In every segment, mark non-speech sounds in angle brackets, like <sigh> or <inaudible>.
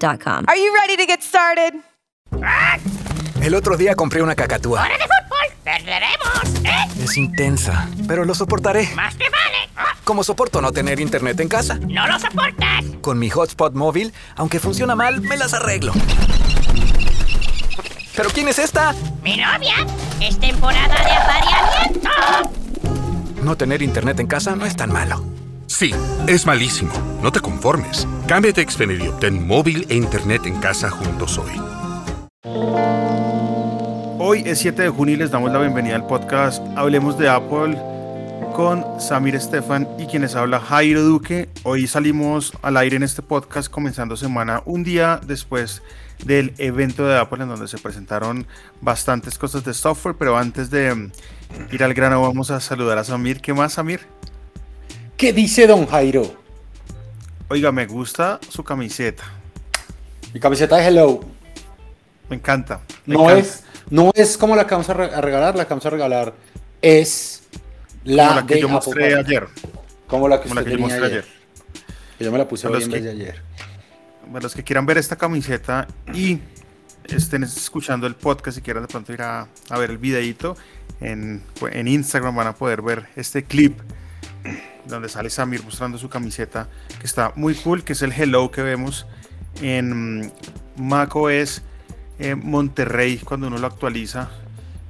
Are you ready to get started? El otro día compré una cacatúa. ¡Hora de fútbol! ¡Perderemos! ¿eh? Es intensa, pero lo soportaré. ¡Más que vale! ¡Ah! Como soporto no tener internet en casa. ¡No lo soportas! Con mi hotspot móvil, aunque funciona mal, me las arreglo. ¿Pero quién es esta? ¡Mi novia! ¡Es temporada de apareamiento! No tener internet en casa no es tan malo. Sí, es malísimo. No te conformes. Cámbiate a Xfinity obtén móvil e internet en casa juntos hoy. Hoy es 7 de junio y les damos la bienvenida al podcast Hablemos de Apple con Samir Estefan y quienes habla Jairo Duque. Hoy salimos al aire en este podcast comenzando semana un día después del evento de Apple en donde se presentaron bastantes cosas de software, pero antes de ir al grano vamos a saludar a Samir. ¿Qué más, Samir? ¿Qué dice don Jairo? Oiga, me gusta su camiseta. Mi camiseta de Hello. Me encanta. me No encanta. es, no es como la que vamos a, re- a regalar, la que vamos a regalar es la, Como la que de yo mostré ayer. Como la que Como la yo mostré ayer. ayer. Que Yo me la puse hoy los en que- vez de ayer. Para los que quieran ver esta camiseta y estén escuchando el podcast y quieran de pronto ir a, a ver el videito, en, en Instagram van a poder ver este clip donde sale Samir mostrando su camiseta, que está muy cool, que es el hello que vemos en macOS eh, Monterrey cuando uno lo actualiza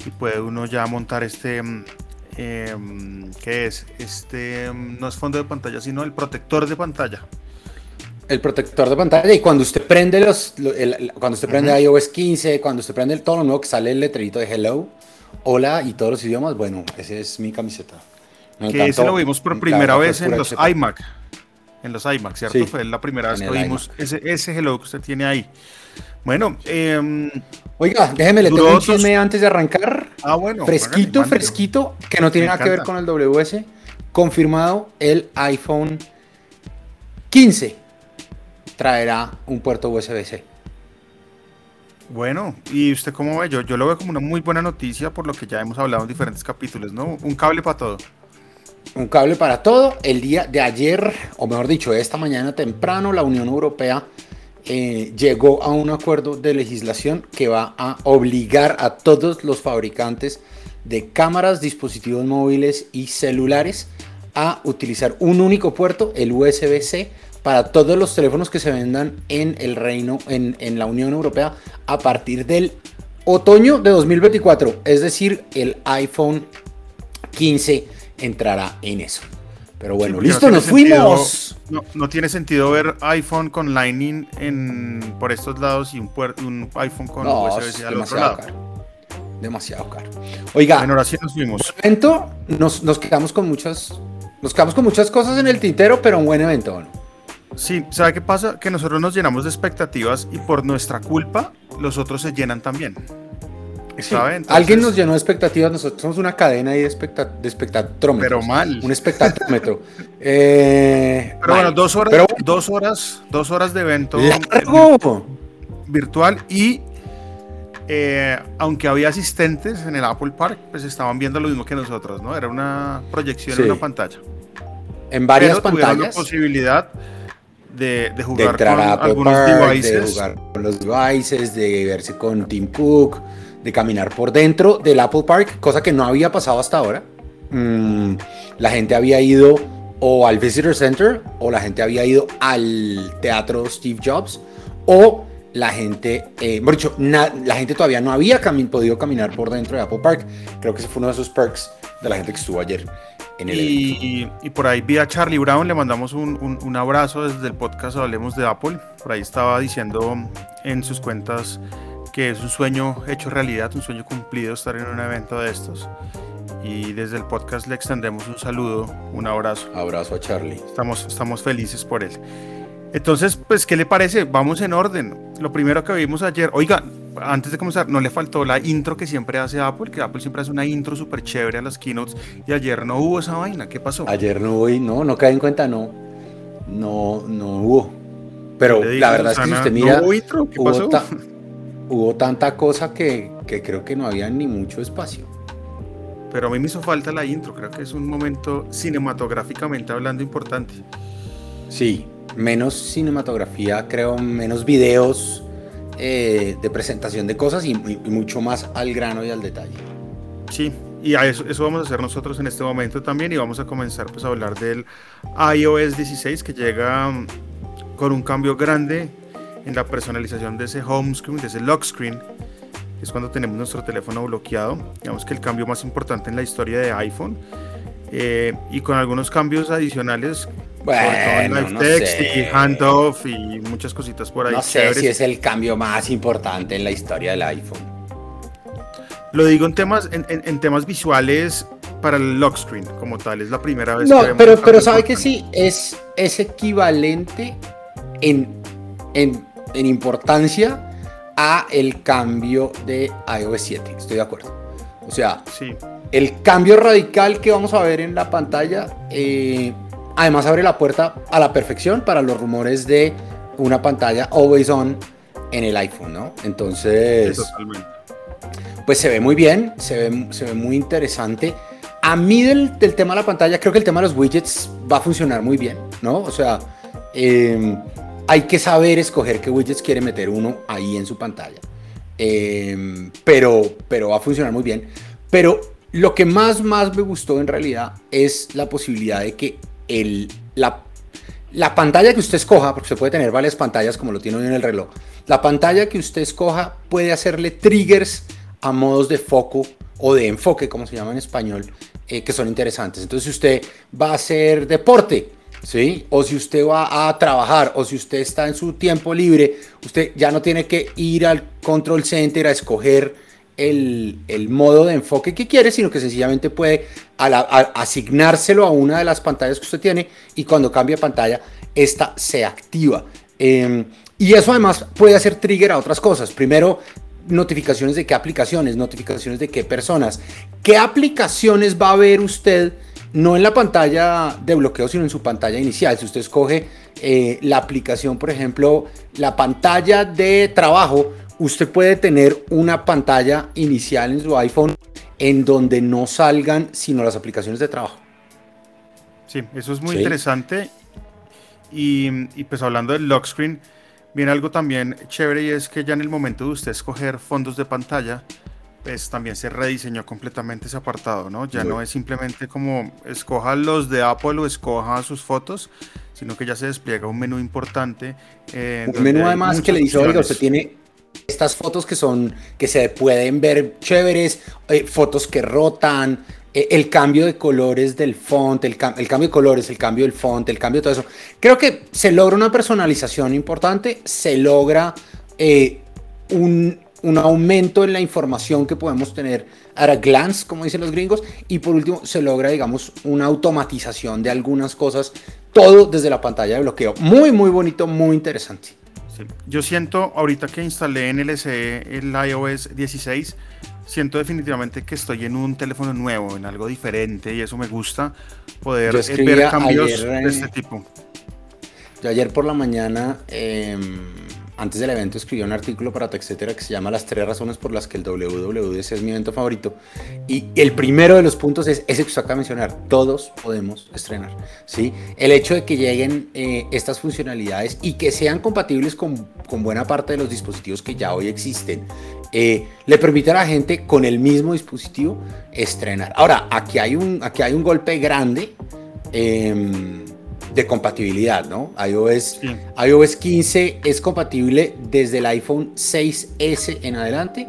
y puede uno ya montar este... eh, ¿Qué es? Este mm, no es fondo de pantalla, sino el protector de pantalla. El protector de pantalla y cuando usted prende los, lo- el- cuando usted prende iOS 15, cuando usted prende el todo lo nuevo que sale el letrerito de Hello, hola y todos los idiomas, bueno, esa es mi camiseta. Me que ese lo vimos por me primera vez en los iMac. En los iMac, ¿cierto? Sí, Fue la primera vez que vimos ese, ese hello que usted tiene ahí. Bueno, em, Oiga, déjeme, le tengo un chisme antes de arrancar. ah, bueno. fresquito, fresquito, que no tiene nada que ver con el WS. Confirmado, el iPhone 15 traerá un puerto USB-C. Bueno, ¿y usted cómo ve? Yo, yo lo veo como una muy buena noticia por lo que ya hemos hablado en diferentes capítulos, ¿no? Un cable para todo. Un cable para todo. El día de ayer, o mejor dicho, esta mañana temprano, la Unión Europea eh, llegó a un acuerdo de legislación que va a obligar a todos los fabricantes de cámaras, dispositivos móviles y celulares a utilizar un único puerto, el USB-C, para todos los teléfonos que se vendan en el reino, en, en la Unión Europea, a partir del otoño de 2024. Es decir, el iPhone 15 entrará en eso. Pero bueno, listo, nos sentido- fuimos. No, no tiene sentido ver iPhone con Lightning en, por estos lados y un, puer- un iPhone con No, USB es al otro demasiado lado. caro. Demasiado caro. Oiga, ahora sí nos fuimos. evento, nos, nos quedamos con muchas. Nos quedamos con muchas cosas en el tintero, pero un buen evento, ¿no? Sí, ¿sabe qué pasa? Que nosotros nos llenamos de expectativas y por nuestra culpa los otros se llenan también. Alguien nos llenó de expectativas, nosotros somos una cadena de, especta de espectatrómetros. Pero mal. Un espectatrómetro. Eh, <laughs> Pero mal. bueno, dos horas, Pero dos horas, dos horas de evento largo. virtual y eh, aunque había asistentes en el Apple Park, pues estaban viendo lo mismo que nosotros, ¿no? Era una proyección Sí. en una pantalla. En varias Pero pantallas. la posibilidad de, jugar con algunos Park, devices. de jugar con los devices, de verse con Tim Cook, de caminar por dentro del Apple Park, cosa que no había pasado hasta ahora. Mm, la gente había ido o al Visitor Center o la gente había ido al teatro Steve Jobs o la gente, eh, dicho, la gente todavía no había cami- podido caminar por dentro de Apple Park. Creo que ese fue uno de esos perks de la gente que estuvo ayer en y por ahí vi a Charlie Brown, le mandamos un, un- un abrazo desde el podcast Hablemos de Apple. Por ahí estaba diciendo en sus cuentas que es un sueño hecho realidad, un sueño cumplido estar en un evento de estos. Y desde el podcast le extendemos un saludo, un abrazo. Abrazo a Charlie. Estamos, estamos felices por él. Entonces, pues, ¿qué le parece? Vamos en orden. Lo primero que vimos ayer, oiga, antes de comenzar, no le faltó la intro que siempre hace Apple, que Apple siempre hace una intro súper chévere a las keynotes y ayer no hubo esa vaina. ¿Qué pasó? Ayer no hubo, y no, no cae en cuenta, no. No, no hubo. Pero la verdad es que usted ¿no mira, hubo intro? ¿Qué hubo, pasó? <laughs> hubo tanta cosa que, que creo que no había ni mucho espacio. Pero a mí me hizo falta la intro, creo que es un momento cinematográficamente hablando importante. Sí, menos cinematografía, creo, menos videos eh, de presentación de cosas y, y- y mucho más al grano y al detalle. Sí, y a eso, eso vamos a hacer nosotros en este momento también y vamos a comenzar pues a hablar del iOS 16 que llega mm, con un cambio grande en la personalización de ese home screen, de ese lock screen, que es cuando tenemos nuestro teléfono bloqueado. Digamos que el cambio más importante en la historia de iPhone. eh, y con algunos cambios adicionales, sobre todo en Bueno, Live no Text sé. y Handoff y muchas cositas por ahí. No sé chéveres. si es el cambio más importante en la historia del iPhone. Lo digo en temas, en, en- en temas visuales para el lock screen como tal. Es la primera vez No, que pero, pero sabe que sí, es, es equivalente en, en, en importancia a el cambio de iOS 7, estoy de acuerdo. O sea, Sí, el cambio radical que vamos a ver en la pantalla, eh, además abre la puerta a la perfección para los rumores de una pantalla always on en el iPhone, ¿no? Entonces, totalmente. pues se ve muy bien, se ve, se ve muy interesante. A mí del, del tema de la pantalla, creo que el tema de los widgets va a funcionar muy bien, ¿no? O sea, eh, hay que saber escoger qué widgets quiere meter uno ahí en su pantalla. Eh, pero, pero va a funcionar muy bien. Pero lo que más, más me gustó en realidad es la posibilidad de que el, la, la pantalla que usted escoja, porque usted puede tener varias pantallas como lo tiene hoy en el reloj, la pantalla que usted escoja puede hacerle triggers a modos de foco o de enfoque, como se llama en español, eh, que son interesantes. Entonces, si usted va a hacer deporte, ¿sí? O si usted va a trabajar, o si usted está en su tiempo libre, usted ya no tiene que ir al control center a escoger el, el modo de enfoque que quiere, sino que sencillamente puede asignárselo a una de las pantallas que usted tiene y cuando cambia pantalla, esta se activa. Eh, y eso además puede hacer trigger a otras cosas. Primero, notificaciones de qué aplicaciones, notificaciones de qué personas. ¿Qué aplicaciones va a ver usted? No en la pantalla de bloqueo, sino en su pantalla inicial. Si usted escoge eh, la aplicación, por ejemplo, la pantalla de trabajo, usted puede tener una pantalla inicial en su iPhone en donde no salgan sino las aplicaciones de trabajo. Sí, eso es muy Sí. interesante. Y, y pues hablando del lock screen, viene algo también chévere y es que ya en el momento de usted escoger fondos de pantalla, pues también se rediseñó completamente ese apartado, ¿no? Ya no es simplemente como escoja los de Apple o escoja sus fotos, sino que ya se despliega un menú importante. eh, Un menú además que le dice, oiga, opciones". usted tiene estas fotos que son, que se pueden ver chéveres, eh, fotos que rotan, eh, el cambio de colores del font, el, cam- el cambio de colores, el cambio del font, el cambio de todo eso. Creo que se logra una personalización importante, se logra eh, un, un aumento en la información que podemos tener a glance, como dicen los gringos, y por último se logra, digamos, una automatización de algunas cosas, todo desde la pantalla de bloqueo. Muy, muy bonito, muy interesante. Sí. Yo siento, ahorita que instalé en LSE el iOS 16, siento definitivamente que estoy en un teléfono nuevo, en algo diferente, y eso me gusta, poder eh, ver cambios ayer, de eh, este tipo. Yo ayer por la mañana, eh, antes del evento, escribí un artículo para TechCetera que se llama Las tres razones por las que el WWDC es mi evento favorito. Y el primero de los puntos es ese que usted acaba de mencionar. Todos podemos estrenar. ¿sí? El hecho de que lleguen eh, estas funcionalidades y que sean compatibles con, con buena parte de los dispositivos que ya hoy existen, eh, le permite a la gente con el mismo dispositivo estrenar. Ahora, aquí hay un, aquí hay un golpe grande. em, de compatibilidad, ¿no? iOS, iOS 15 es compatible desde el iPhone 6S en adelante.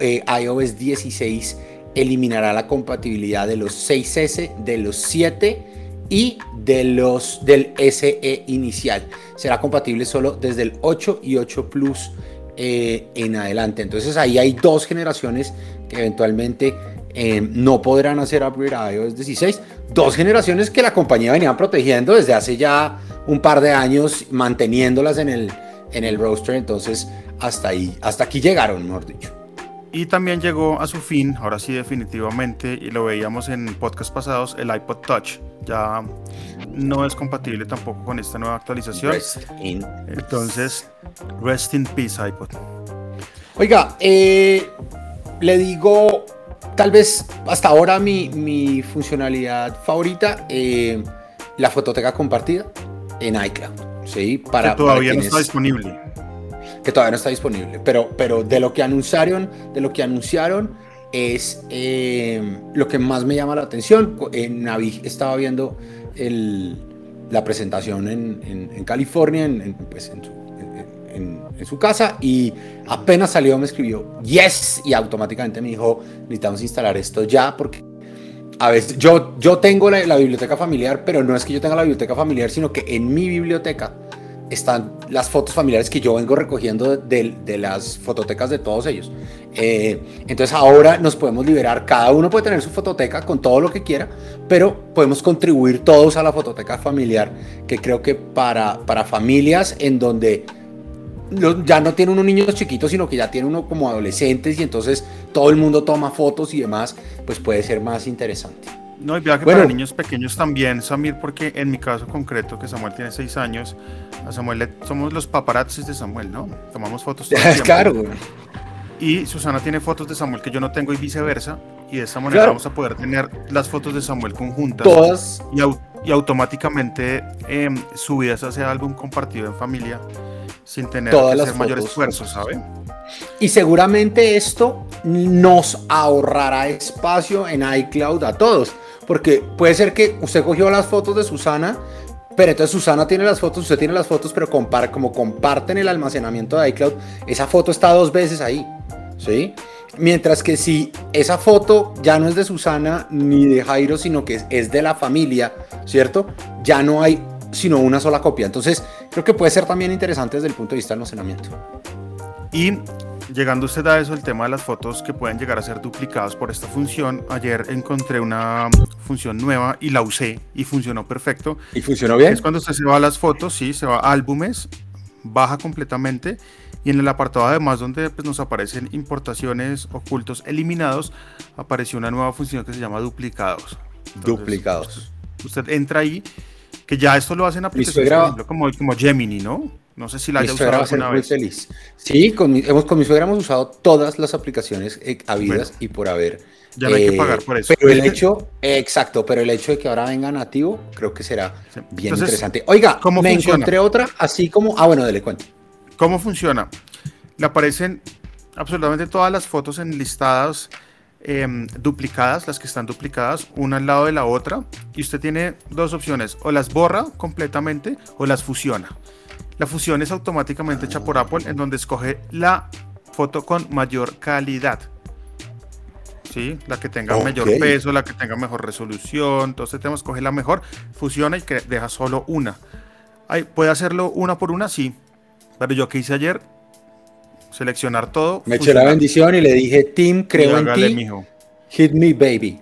Eh, iOS 16 eliminará la compatibilidad de los 6S, de los 7 y de los del SE inicial. Será compatible solo desde el 8 y 8 Plus eh, en adelante. Entonces ahí hay dos generaciones que eventualmente eh, no podrán hacer upgrade a iOS 16. Dos generaciones que la compañía venía protegiendo desde hace ya un par de años, manteniéndolas en el, en el roster. Entonces hasta ahí, hasta aquí llegaron, mejor dicho. Y también llegó a su fin, ahora sí definitivamente, y lo veíamos en podcast pasados, el iPod Touch. Ya no es compatible tampoco con esta nueva actualización. Entonces, rest in peace iPod. Oiga, eh, le digo, tal vez hasta ahora mi, funcionalidad favorita, eh, la fototeca compartida en iCloud. ¿sí? Para, que todavía no está disponible que todavía no está disponible. Pero, pero de lo que anunciaron, de lo que anunciaron es eh, lo que más me llama la atención. En Navi estaba viendo el, la presentación en, en, California, en, pues en, su, su, casa, y apenas salió me escribió yes y automáticamente me dijo necesitamos instalar esto ya porque a veces yo, yo tengo la, la biblioteca familiar, pero no es que yo tenga la biblioteca familiar, sino que en mi biblioteca están las fotos familiares que yo vengo recogiendo de, de las fototecas de todos ellos. Eh, entonces ahora nos podemos liberar, cada uno puede tener su fototeca con todo lo que quiera, pero podemos contribuir todos a la fototeca familiar, que creo que para, para familias en donde ya no tiene uno niños chiquitos, sino que ya tiene uno como adolescentes y entonces todo el mundo toma fotos y demás, pues puede ser más interesante. No, y viaje para niños pequeños también, Samir, porque en mi caso concreto, que Samuel tiene seis años, a Samuel somos los paparazzis de Samuel, ¿no? Tomamos fotos. Todo el <laughs> claro. Y Susana tiene fotos de Samuel que yo no tengo y viceversa. Y de esa manera vamos a poder tener las fotos de Samuel conjuntas. Todas. Y, automáticamente eh, subidas a ese álbum compartido en familia sin tener que hacer mayor esfuerzo, ¿sabe? Y seguramente esto nos ahorrará espacio en iCloud a todos. Porque puede ser que usted cogió las fotos de Susana, pero entonces Susana tiene las fotos, usted tiene las fotos, pero como comparten el almacenamiento de iCloud, esa foto está dos veces ahí. ¿Sí? Mientras que si esa foto ya no es de Susana ni de Jairo, sino que es de la familia, ¿cierto? Ya no hay sino una sola copia. Entonces, creo que puede ser también interesante desde el punto de vista del almacenamiento. Y llegando usted a eso, el tema de las fotos que pueden llegar a ser duplicadas por esta función. Ayer encontré una función nueva y la usé y funcionó perfecto. ¿Y funcionó bien? Es cuando usted se va a las fotos, sí, se va a álbumes, baja completamente y en el apartado además donde pues, nos aparecen importaciones ocultos eliminados, apareció una nueva función que se llama duplicados. duplicados. Usted entra ahí, que ya esto lo hacen aplicaciones por ejemplo, como, como Gemini, ¿no? No sé si la haya usado alguna vez. Feliz. Sí, con mi, hemos, con mi suegra hemos usado todas las aplicaciones eh, habidas y por haber. Ya no hay que pagar por eso. Pero el hecho, exacto, pero el hecho de que ahora venga nativo, creo que será bien interesante. Oiga, ¿cómo me encontré otra, así como. Ah, bueno, dele cuenta. ¿Cómo funciona? Le aparecen absolutamente todas las fotos enlistadas, em, duplicadas, las que están duplicadas, una al lado de la otra, y usted tiene dos opciones: o las borra completamente o las fusiona. La fusión es automáticamente hecha por Apple en donde escoge la foto con mayor calidad. ¿Sí? La que tenga mayor peso, la que tenga mejor resolución. Entonces tenemos que coger la mejor, fusiona y que deja solo una. ¿Puede hacerlo una por una? Sí. Pero yo que hice ayer, seleccionar todo. Me eché la bendición y le dije, Tim, creo en ti. Hit me, baby.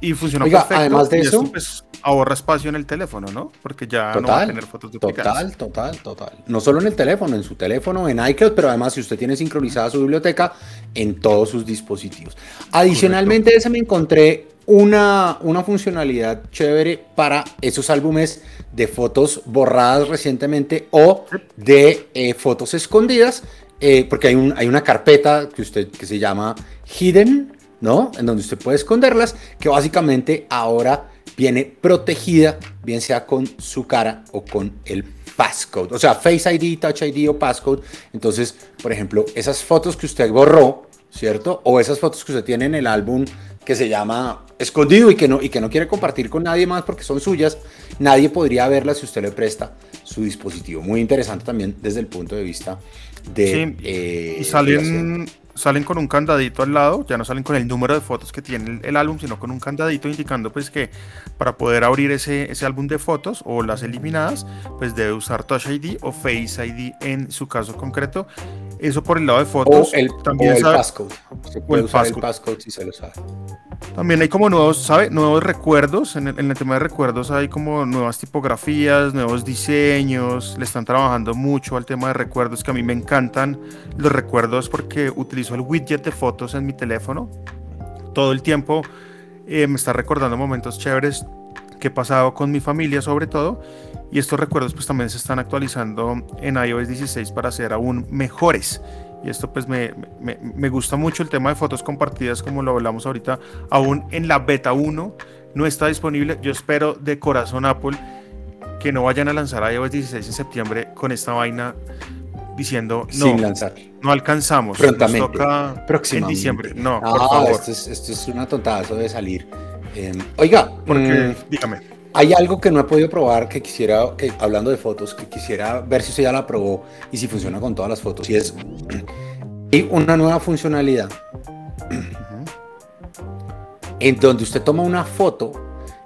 Y funcionó perfecto. Además de eso, pues, ahorra espacio en el teléfono, ¿no? Porque ya no va a tener fotos duplicadas. Total, total, total. No solo en el teléfono, en su teléfono, en iCloud, pero además si usted tiene sincronizada su biblioteca en todos sus dispositivos. Adicionalmente, ese me encontré una, una funcionalidad chévere para esos álbumes de fotos borradas recientemente o de eh, fotos escondidas, eh, porque hay, hay una carpeta que, usted, que se llama Hidden, ¿no? En donde usted puede esconderlas, que básicamente ahora viene protegida, bien sea con su cara o con el passcode. O sea, Face ID, Touch ID o passcode. Entonces, por ejemplo, esas fotos que usted borró, ¿cierto? O esas fotos que usted tiene en el álbum que se llama escondido y que no y que no quiere compartir con nadie más porque son suyas. Nadie podría verlas si usted le presta su dispositivo. Muy interesante también desde el punto de vista de Sí, eh, y salen, salen con un candadito al lado, ya no salen con el número de fotos que tiene el, el álbum, sino con un candadito indicando pues que para poder abrir ese, ese álbum de fotos o las eliminadas, pues debe usar Touch ID o Face ID en su caso concreto. Eso por el lado de o fotos. el, también o el passcode. Se puede el usar el passcode. passcode si se lo sabe. También hay como nuevos, ¿sabe? Nuevos recuerdos. En el, en el tema de recuerdos hay como nuevas tipografías, nuevos diseños. Le están trabajando mucho al tema de recuerdos que a mí me encantan. Los recuerdos porque utilizo el widget de fotos en mi teléfono. Todo el tiempo eh, me está recordando momentos chéveres que he pasado con mi familia sobre todo. Y estos recuerdos pues también se están actualizando en iOS 16 para ser aún mejores. Y esto pues me, me, me gusta mucho el tema de fotos compartidas como lo hablamos ahorita. Aún en la beta 1 no está disponible. Yo espero de corazón Apple que no vayan a lanzar iOS 16 en septiembre con esta vaina diciendo no, Sin lanzar. no alcanzamos. Prontamente. Nos toca en Próximamente. diciembre. No, Ah, por favor. Esto es, esto es una tontada, eso debe salir. Eh, oiga, Porque, mm, dígame. Hay algo que no he podido probar que quisiera, que, hablando de fotos, que quisiera ver si usted ya la probó y si funciona con todas las fotos. Y es <clears throat> hay una nueva funcionalidad <clears throat> en donde usted toma una foto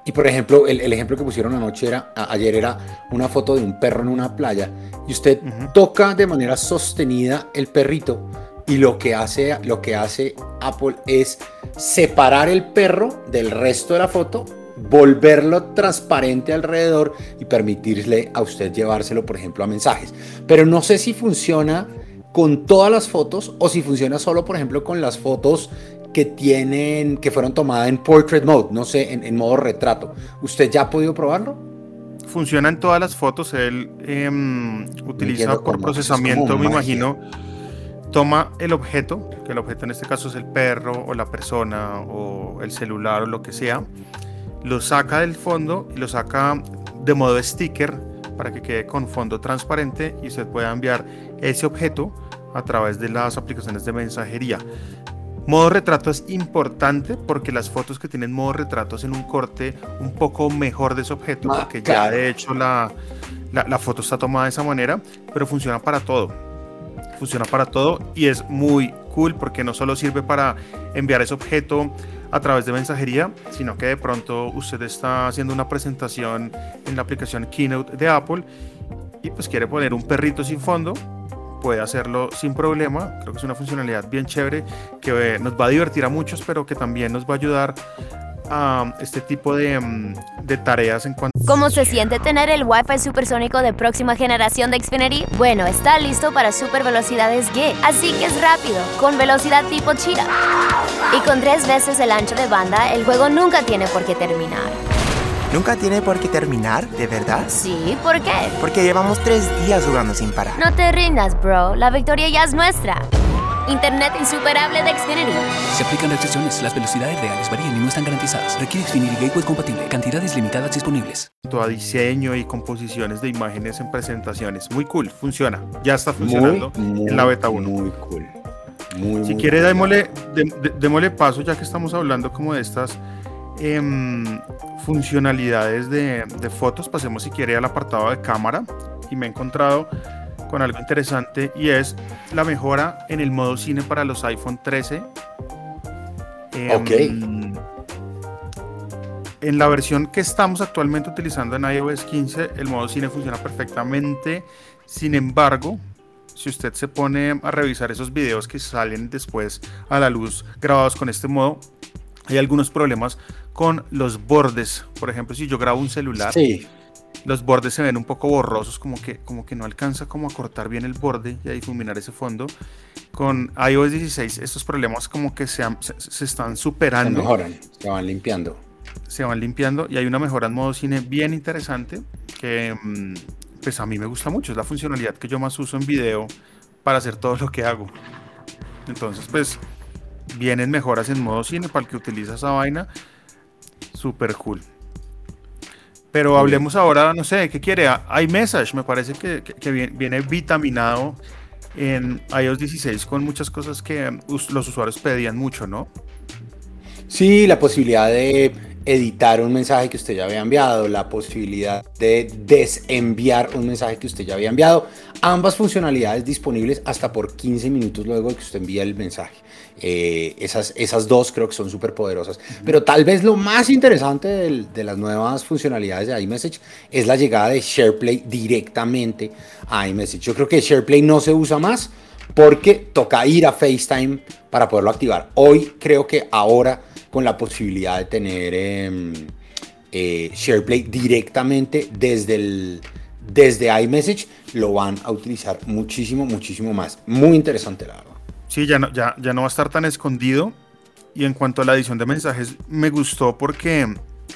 y, por ejemplo, el, el ejemplo que pusieron anoche era, a- ayer era una foto de un perro en una playa y usted Ujú. toca de manera sostenida el perrito y lo que hace, lo que hace Apple es separar el perro del resto de la foto, volverlo transparente alrededor y permitirle a usted llevárselo, por ejemplo, a mensajes. Pero no sé si funciona con todas las fotos o si funciona solo, por ejemplo, con las fotos que tienen, que fueron tomadas en portrait mode, no sé, en, en modo retrato. ¿Usted ya ha podido probarlo? Funciona en todas las fotos. Él em, utiliza por cómo, procesamiento, me imagino. Toma el objeto, que el objeto en este caso es el perro o la persona o el celular o lo que sea. Lo saca del fondo y lo saca de modo sticker para que quede con fondo transparente y usted pueda enviar ese objeto a través de las aplicaciones de mensajería. Modo retrato es importante porque las fotos que tienen modo retrato hacen un corte un poco mejor de ese objeto, Ah, porque claro. ya de hecho la, la, la foto está tomada de esa manera, pero funciona para todo. Funciona para todo y es muy cool porque no solo sirve para enviar ese objeto a través de mensajería, sino que de pronto usted está haciendo una presentación en la aplicación Keynote de Apple y pues quiere poner un perrito sin fondo, puede hacerlo sin problema. Creo que es una funcionalidad bien chévere que eh, nos va a divertir a muchos, pero que también nos va a ayudar a este tipo de, mm, de tareas en cuanto ¿Cómo se siente tener el Wi-Fi supersónico de próxima generación de Xfinity? Bueno, está listo para super velocidades G, así que es rápido, con velocidad tipo Cheetah. Y con tres veces el ancho de banda, el juego nunca tiene por qué terminar. ¿Nunca tiene por qué terminar, de verdad? Sí, ¿por qué? Porque llevamos tres días jugando sin parar. No te rindas, bro, la victoria ya es nuestra. Internet insuperable de Xfinity. Se aplican restricciones. Las velocidades reales varían y no están garantizadas. Requiere Xfinity Gateway compatible. Cantidades limitadas disponibles. a diseño y composiciones de imágenes en presentaciones. Muy cool, funciona. Ya está funcionando muy, en la beta 1. Muy cool. Muy, Si muy quiere, démosle, dé- dé- démosle paso, ya que estamos hablando como de estas em, funcionalidades de, de fotos. Pasemos, si quiere, al apartado de cámara. Y me he encontrado con algo interesante y es la mejora en el modo cine para los iPhone 13. Em, Ok. En la versión que estamos actualmente utilizando en iOS 15, el modo cine funciona perfectamente. Sin embargo, si usted se pone a revisar esos videos que salen después a la luz grabados con este modo, hay algunos problemas con los bordes. Por ejemplo, si yo grabo un celular, Sí. Los bordes se ven un poco borrosos, como que, como que no alcanza como a cortar bien el borde y a difuminar ese fondo. Con iOS 16 estos problemas como que se, han- se- se están Se superando mejoran, se van limpiando. se van limpiando y hay una mejora en modo cine bien interesante que mm, pues a mí me gusta mucho, es la funcionalidad que yo más uso en video para hacer todo lo que hago. Entonces pues vienen mejoras en modo cine para el que utiliza esa vaina, super cool. Pero hablemos ahora, no sé, ¿qué quiere? iMessage me parece que, que- que viene, vitaminado en iOS 16 con muchas cosas que us- los usuarios pedían mucho, ¿no? Sí, la posibilidad de editar un mensaje que usted ya había enviado, la posibilidad de desenviar un mensaje que usted ya había enviado. Ambas funcionalidades disponibles hasta por 15 minutos luego de que usted envíe el mensaje. Eh, esas, esas dos creo que son súper poderosas. Pero tal vez lo más interesante de las nuevas funcionalidades de iMessage es la llegada de SharePlay directamente a iMessage. Yo creo que SharePlay no se usa más porque toca ir a FaceTime para poderlo activar. Hoy creo que ahora con la posibilidad de tener em, eh, SharePlay directamente desde, el, desde iMessage, lo van a utilizar muchísimo, muchísimo más. Muy interesante, la verdad. Sí, ya no, ya, ya no va a estar tan escondido. Y en cuanto a la edición de mensajes, me gustó porque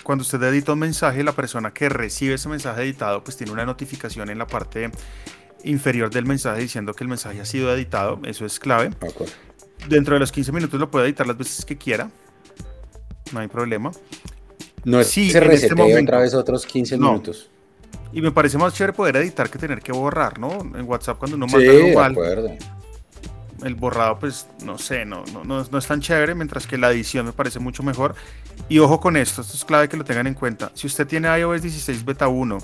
cuando usted edita un mensaje, la persona que recibe ese mensaje editado, pues tiene una notificación en la parte inferior del mensaje diciendo que el mensaje ha sido editado. Eso es clave. Dentro de los 15 minutos lo puede editar las veces que quiera. No hay problema. No es Sí, se en este momento. otra vez otros 15 No. minutos. Y me parece más chévere poder editar que tener que borrar, ¿no? En WhatsApp cuando uno Sí, manda algo de acuerdo. El borrado, pues no sé, no, no, no, es tan chévere, mientras que la edición me parece mucho mejor. Y ojo con esto, esto es clave que lo tengan en cuenta. Si usted tiene iOS 16 beta 1,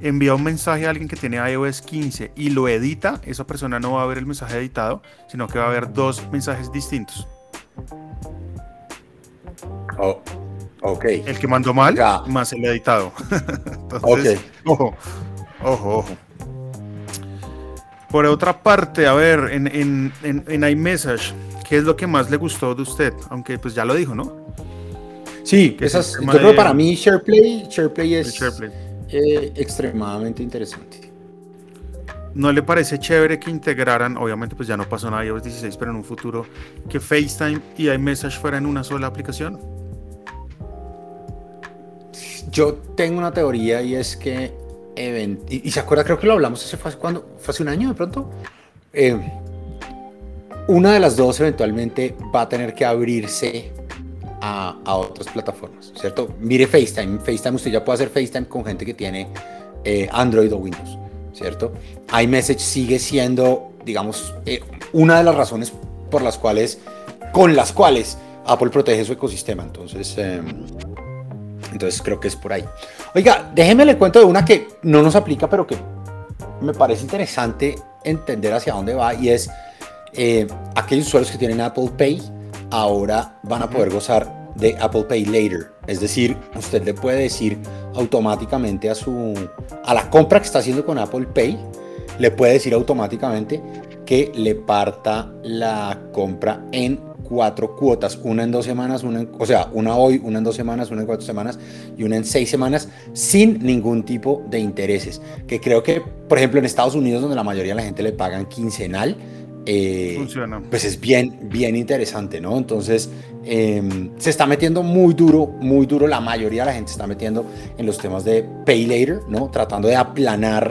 envía un mensaje a alguien que tiene iOS 15 y lo edita, esa persona no va a ver el mensaje editado, sino que va a ver dos mensajes distintos. Oh, ok. El que mandó mal, más el editado. <laughs> Entonces, ojo, ojo, ojo. Por otra parte, a ver, en, en, en, en iMessage, ¿qué es lo que más le gustó de usted? Aunque pues ya lo dijo, ¿no? Sí, esas, yo creo de- para mí SharePlay, SharePlay es SharePlay. eh, extremadamente interesante. ¿No le parece chévere que integraran, obviamente pues ya no pasó en iOS 16, pero en un futuro, que FaceTime y iMessage fueran una sola aplicación? Yo tengo una teoría y es que event- y, y se acuerda, creo que lo hablamos hace? ¿Fue hace un año de pronto. Eh, una de las dos eventualmente va a tener que abrirse a, a otras plataformas, ¿cierto? Mire FaceTime, FaceTime usted ya puede hacer FaceTime con gente que tiene eh, Android o Windows, ¿cierto? iMessage sigue siendo, digamos, eh, una de las razones por las cuales, con las cuales Apple protege su ecosistema. Entonces, em, entonces creo que es por ahí. Oiga, déjeme le cuento de una que no nos aplica, pero que me parece interesante entender hacia dónde va y es eh, aquellos usuarios que tienen Apple Pay ahora van a poder gozar de Apple Pay Later. Es decir, usted le puede decir automáticamente a su a la compra que está haciendo con Apple Pay, le puede decir automáticamente que le parta la compra en cuatro cuotas, una en dos semanas, una en- o sea, una hoy, una en dos semanas, una en cuatro semanas y una en seis semanas, sin ningún tipo de intereses. Que creo que, por ejemplo, en Estados Unidos, donde la mayoría de la gente le pagan quincenal, eh, Funciona. pues es bien, bien interesante, ¿no? Entonces, eh, se está metiendo muy duro, muy duro, la mayoría de la gente se está metiendo en los temas de pay later, ¿no? Tratando de aplanar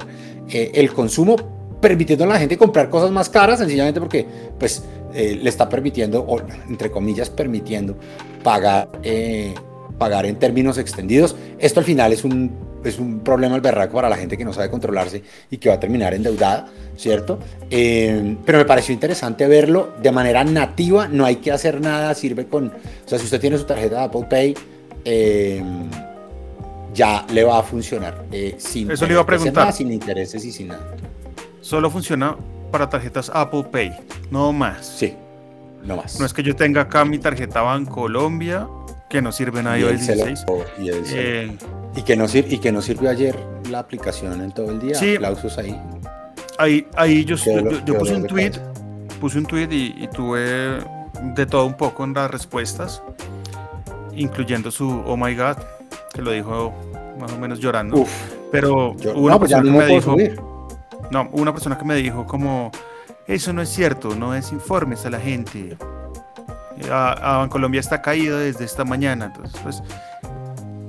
eh, el consumo, permitiendo a la gente comprar cosas más caras, sencillamente porque, pues, eh, le está permitiendo, o entre comillas, permitiendo pagar, eh, pagar en términos extendidos. Esto al final es un, es un problema al berraco para la gente que no sabe controlarse y que va a terminar endeudada, ¿cierto? Eh, pero me pareció interesante verlo de manera nativa, no hay que hacer nada, sirve con, o sea, si usted tiene su tarjeta de Apple Pay, eh, ya le va a funcionar eh, sin, Eso le iba a preguntar. nada, sin intereses y sin nada. Solo funciona para tarjetas Apple Pay, no más. Sí, no más. No es que yo tenga acá mi tarjeta Bancolombia, que no sirve en iOS él se lo- 16. y él se lo- Eh, Y que, no sir- y que no sirvió ayer la aplicación en todo el día. Sí. Aplausos ahí. ahí, ahí yo, yo- puse un tweet, puse un tweet y, y tuve de todo un poco en las respuestas, incluyendo su Oh my God, que lo dijo más o menos llorando. Uf. Pero Yo- hubo una no, pues ya persona no que me dijo, subir. No, una persona que me dijo como eso no es cierto, no desinformes a la gente. A, a Bancolombia está caído desde esta mañana, entonces pues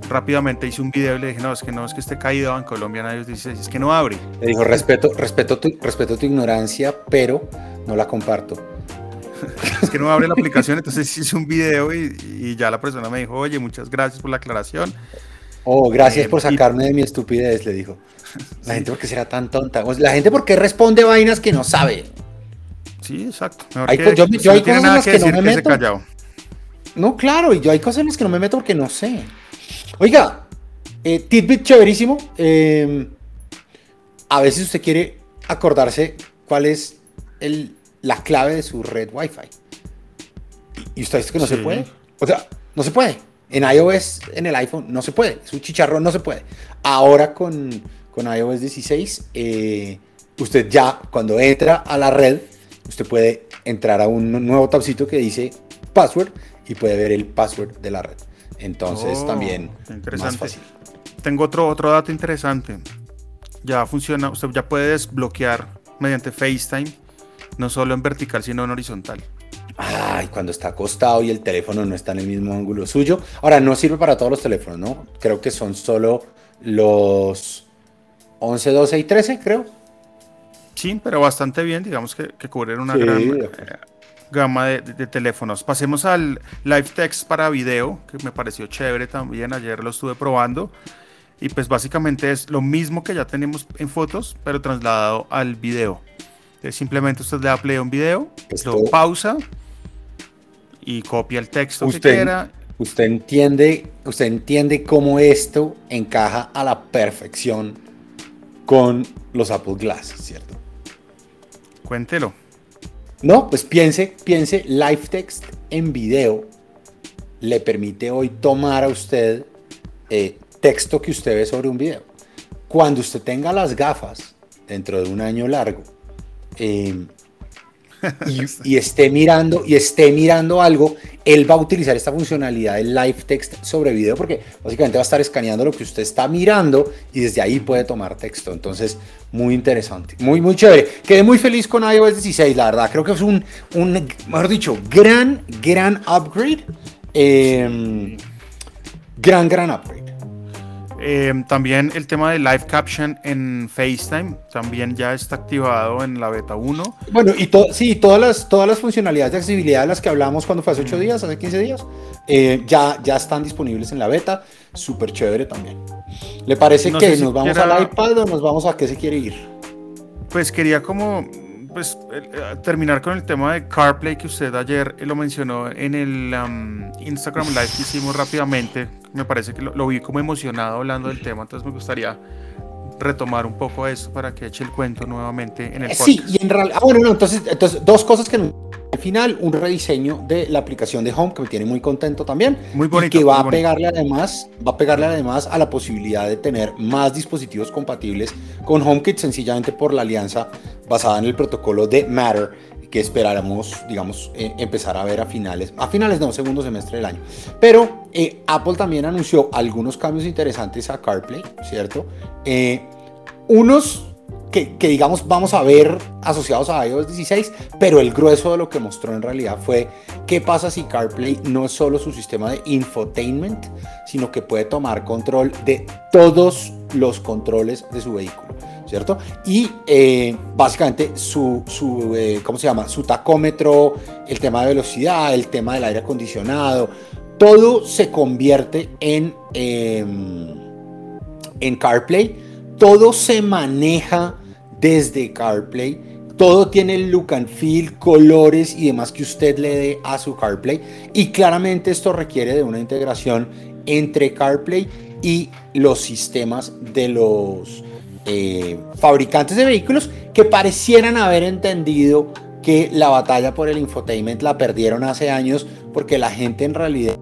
rápidamente hice un video y le dije, no, es que no es que esté caído en iOS 16, es que no abre. Le dijo, respeto, respeto, tu, respeto tu ignorancia, pero no la comparto. <laughs> es que no abre la aplicación, entonces hice un video y, y ya la persona me dijo, oye, muchas gracias por la aclaración. Oh, gracias Eh, por y- sacarme de mi estupidez, le dijo. La gente, ¿por qué será tan tonta? O sea, La gente, ¿por qué responde vainas que no sabe? Sí, exacto. Hay que- yo- si no hay tiene cosas en las que que no me meto. callado. No, claro, y yo hay cosas en las que no me meto porque no sé. Oiga, eh, tidbit chéverísimo. eh, a veces usted quiere acordarse cuál es el, la clave de su red Wi-Fi. Y usted dice que no se puede. O sea, no se puede. En iOS, en el iPhone, no se puede. Es un chicharrón, no se puede. Ahora con, con iOS 16, eh, usted ya cuando entra a la red, usted puede entrar a un nuevo tabcito que dice password y puede ver el password de la red. Entonces Oh, también más fácil. Tengo otro, otro dato interesante. Ya funciona, usted ya puede desbloquear mediante FaceTime, no solo en vertical, sino en horizontal. Ay, cuando está acostado y el teléfono no está en el mismo ángulo suyo. Ahora, no sirve para todos los teléfonos, ¿no? Creo que son solo los 11, 12 y 13, creo. Sí, pero bastante bien, digamos que, que cubren una Sí, gran de eh, gama de, de- de teléfonos. Pasemos al Live Text para video, que me pareció chévere también, ayer lo estuve probando. Y pues básicamente es lo mismo que ya tenemos en fotos, pero trasladado al video. Entonces, simplemente usted le da play a un video, lo pausa y copia el texto que Usted, quiera. usted entiende, usted entiende cómo esto encaja a la perfección con los Apple Glass, ¿cierto? Cuéntelo. No, pues piense, piense, Live Text en video le permite hoy tomar a usted eh, texto que usted ve sobre un video. Cuando usted tenga las gafas dentro de un año largo eh, <laughs> y, esté mirando y esté mirando algo, él va a utilizar esta funcionalidad del live text sobre video porque básicamente va a estar escaneando lo que usted está mirando y desde ahí puede tomar texto. Entonces, muy interesante, muy, muy chévere. Quedé muy feliz con iOS 16, la verdad. Creo que es un, un mejor dicho, gran, gran upgrade. Eh, gran, gran upgrade. Eh, también el tema de live caption en FaceTime también ya está activado en la beta 1. Bueno, y to- sí, todas las, todas las funcionalidades de accesibilidad de las que hablamos cuando fue hace 8 días, hace 15 días, eh, ya, ya están disponibles en la beta. Súper chévere también. ¿Le parece No que si nos vamos quiera- al iPad o nos vamos a qué se quiere ir? Pues quería como pues, eh, terminar con el tema de CarPlay que usted ayer eh, lo mencionó en el um, Instagram Live que hicimos rápidamente. Me parece que lo, lo vi como emocionado hablando del tema, entonces me gustaría retomar un poco eso para que eche el cuento nuevamente en el Eh, podcast. Sí, y en realidad, ah, bueno, no, entonces, entonces dos cosas que al final, un rediseño de la aplicación de Home que me tiene muy contento también. Muy y bonito, que va a bonito. pegarle además, va a pegarle además a la posibilidad de tener más dispositivos compatibles con HomeKit sencillamente por la alianza basada en el protocolo de Matter que esperáramos, digamos, eh, empezar a ver a finales, a finales no, segundo semestre del año. Pero eh, Apple también anunció algunos cambios interesantes a CarPlay, ¿cierto? Eh, unos que, que, digamos vamos a ver asociados a iOS 16, pero el grueso de lo que mostró en realidad fue qué pasa si CarPlay no es solo su sistema de infotainment, sino que puede tomar control de todos los controles de su vehículo, Y eh, básicamente su, su eh, ¿cómo se llama? Su tacómetro, el tema de velocidad, el tema del aire acondicionado, todo se convierte en, eh, en CarPlay, todo se maneja desde CarPlay. Todo tiene look and feel, colores y demás que usted le dé a su CarPlay. Y claramente esto requiere de una integración entre CarPlay y los sistemas de los eh, fabricantes de vehículos que parecieran haber entendido que la batalla por el infotainment la perdieron hace años porque la gente en realidad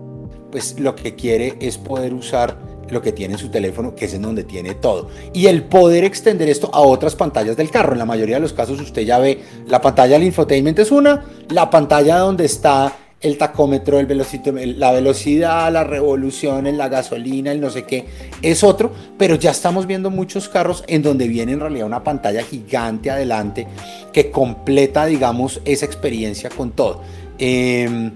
pues lo que quiere es poder usar lo que tiene en su teléfono, que es en donde tiene todo. Y el poder extender esto a otras pantallas del carro. En la mayoría de los casos usted ya ve la pantalla del infotainment es una, la pantalla donde está el tacómetro, el velocito, la velocidad, las revoluciones, la gasolina, el no sé qué, es otro, pero ya estamos viendo muchos carros en donde viene en realidad una pantalla gigante adelante que completa, digamos, esa experiencia con todo. Eh,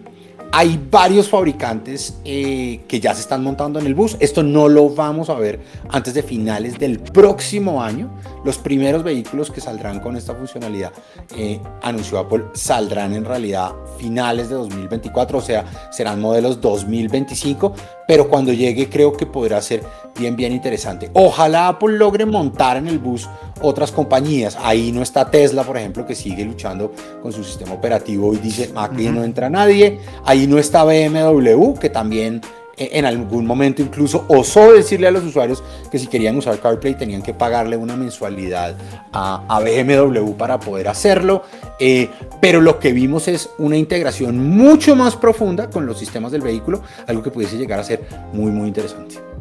hay varios fabricantes eh, que ya se están montando en el bus. Esto no lo vamos a ver antes de finales del próximo año. Los primeros vehículos que saldrán con esta funcionalidad, eh, anunció Apple, saldrán en realidad finales de 2024, o sea, serán modelos 2025. Pero cuando llegue creo que podrá ser bien, bien interesante. Ojalá Apple logre montar en el bus otras compañías. Ahí no está Tesla, por ejemplo, que sigue luchando con su sistema operativo y dice, aquí no entra nadie. Ahí no está BMW, que también en algún momento incluso osó decirle a los usuarios que si querían usar CarPlay tenían que pagarle una mensualidad a, BMW para poder hacerlo. Eh, pero lo que vimos es una integración mucho más profunda con los sistemas del vehículo, algo que pudiese llegar a ser muy, muy interesante.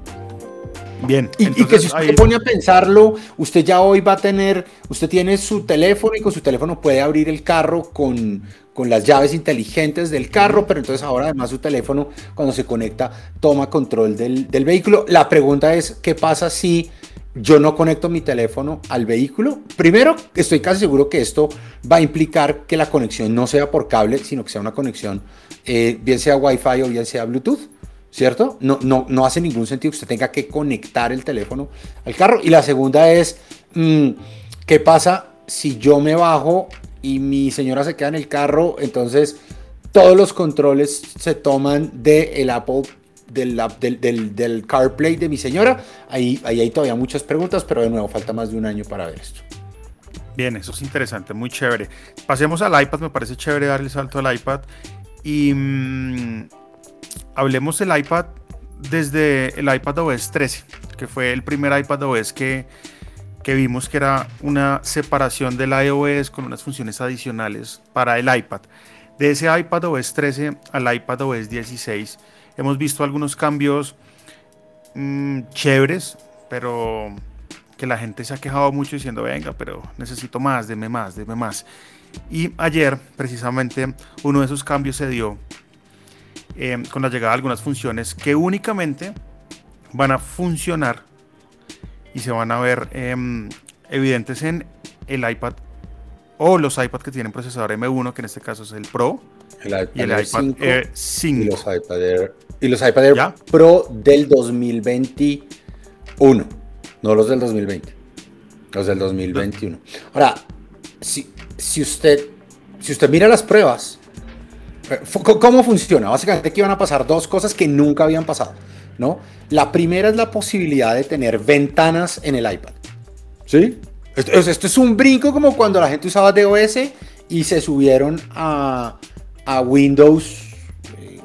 Bien. Y, que si usted pone a pensarlo, usted ya hoy va a tener, usted tiene su teléfono y con su teléfono puede abrir el carro con, con las llaves inteligentes del carro, pero entonces ahora además su teléfono cuando se conecta toma control del, del vehículo. La pregunta es, ¿qué pasa si yo no conecto mi teléfono al vehículo? Primero, estoy casi seguro que esto va a implicar que la conexión no sea por cable, sino que sea una conexión, eh, bien sea Wi-Fi o bien sea Bluetooth. ¿Cierto? No, no, no hace ningún sentido que usted tenga que conectar el teléfono al carro. Y la segunda es, mm, ¿qué pasa si yo me bajo y mi señora se queda en el carro? Entonces, todos los controles se toman del Apple, del, del, del, CarPlay de mi señora. Ahí, ahí hay todavía muchas preguntas, pero de nuevo, falta más de un año para ver esto. Bien, eso es interesante, muy chévere. Pasemos al iPad, me parece chévere darle salto al iPad. Y... Mm, hablemos del iPad desde el iPad OS 13, que fue el primer iPad OS que, que vimos que era una separación del iOS con unas funciones adicionales para el iPad. De ese iPad OS 13 al iPad OS 16 hemos visto algunos cambios mm, chéveres, pero que la gente se ha quejado mucho diciendo, venga, pero necesito más, deme más, deme más. Y ayer, precisamente, uno de esos cambios se dio Em, con la llegada de algunas funciones que únicamente van a funcionar y se van a ver em, evidentes en el iPad o los iPad que tienen procesador M1, que en este caso es el Pro, y el iPad Air 5. Y los iPad Air, y los iPad Air Pro del 2021, no los del 2020, los del 2021. Ahora, si, si, usted, si usted mira las pruebas, ¿Cómo funciona? Básicamente aquí van a pasar dos cosas que nunca habían pasado, ¿no? La primera es la posibilidad de tener ventanas en el iPad, ¿sí? Esto, es un brinco como cuando la gente usaba DOS y se subieron a, a Windows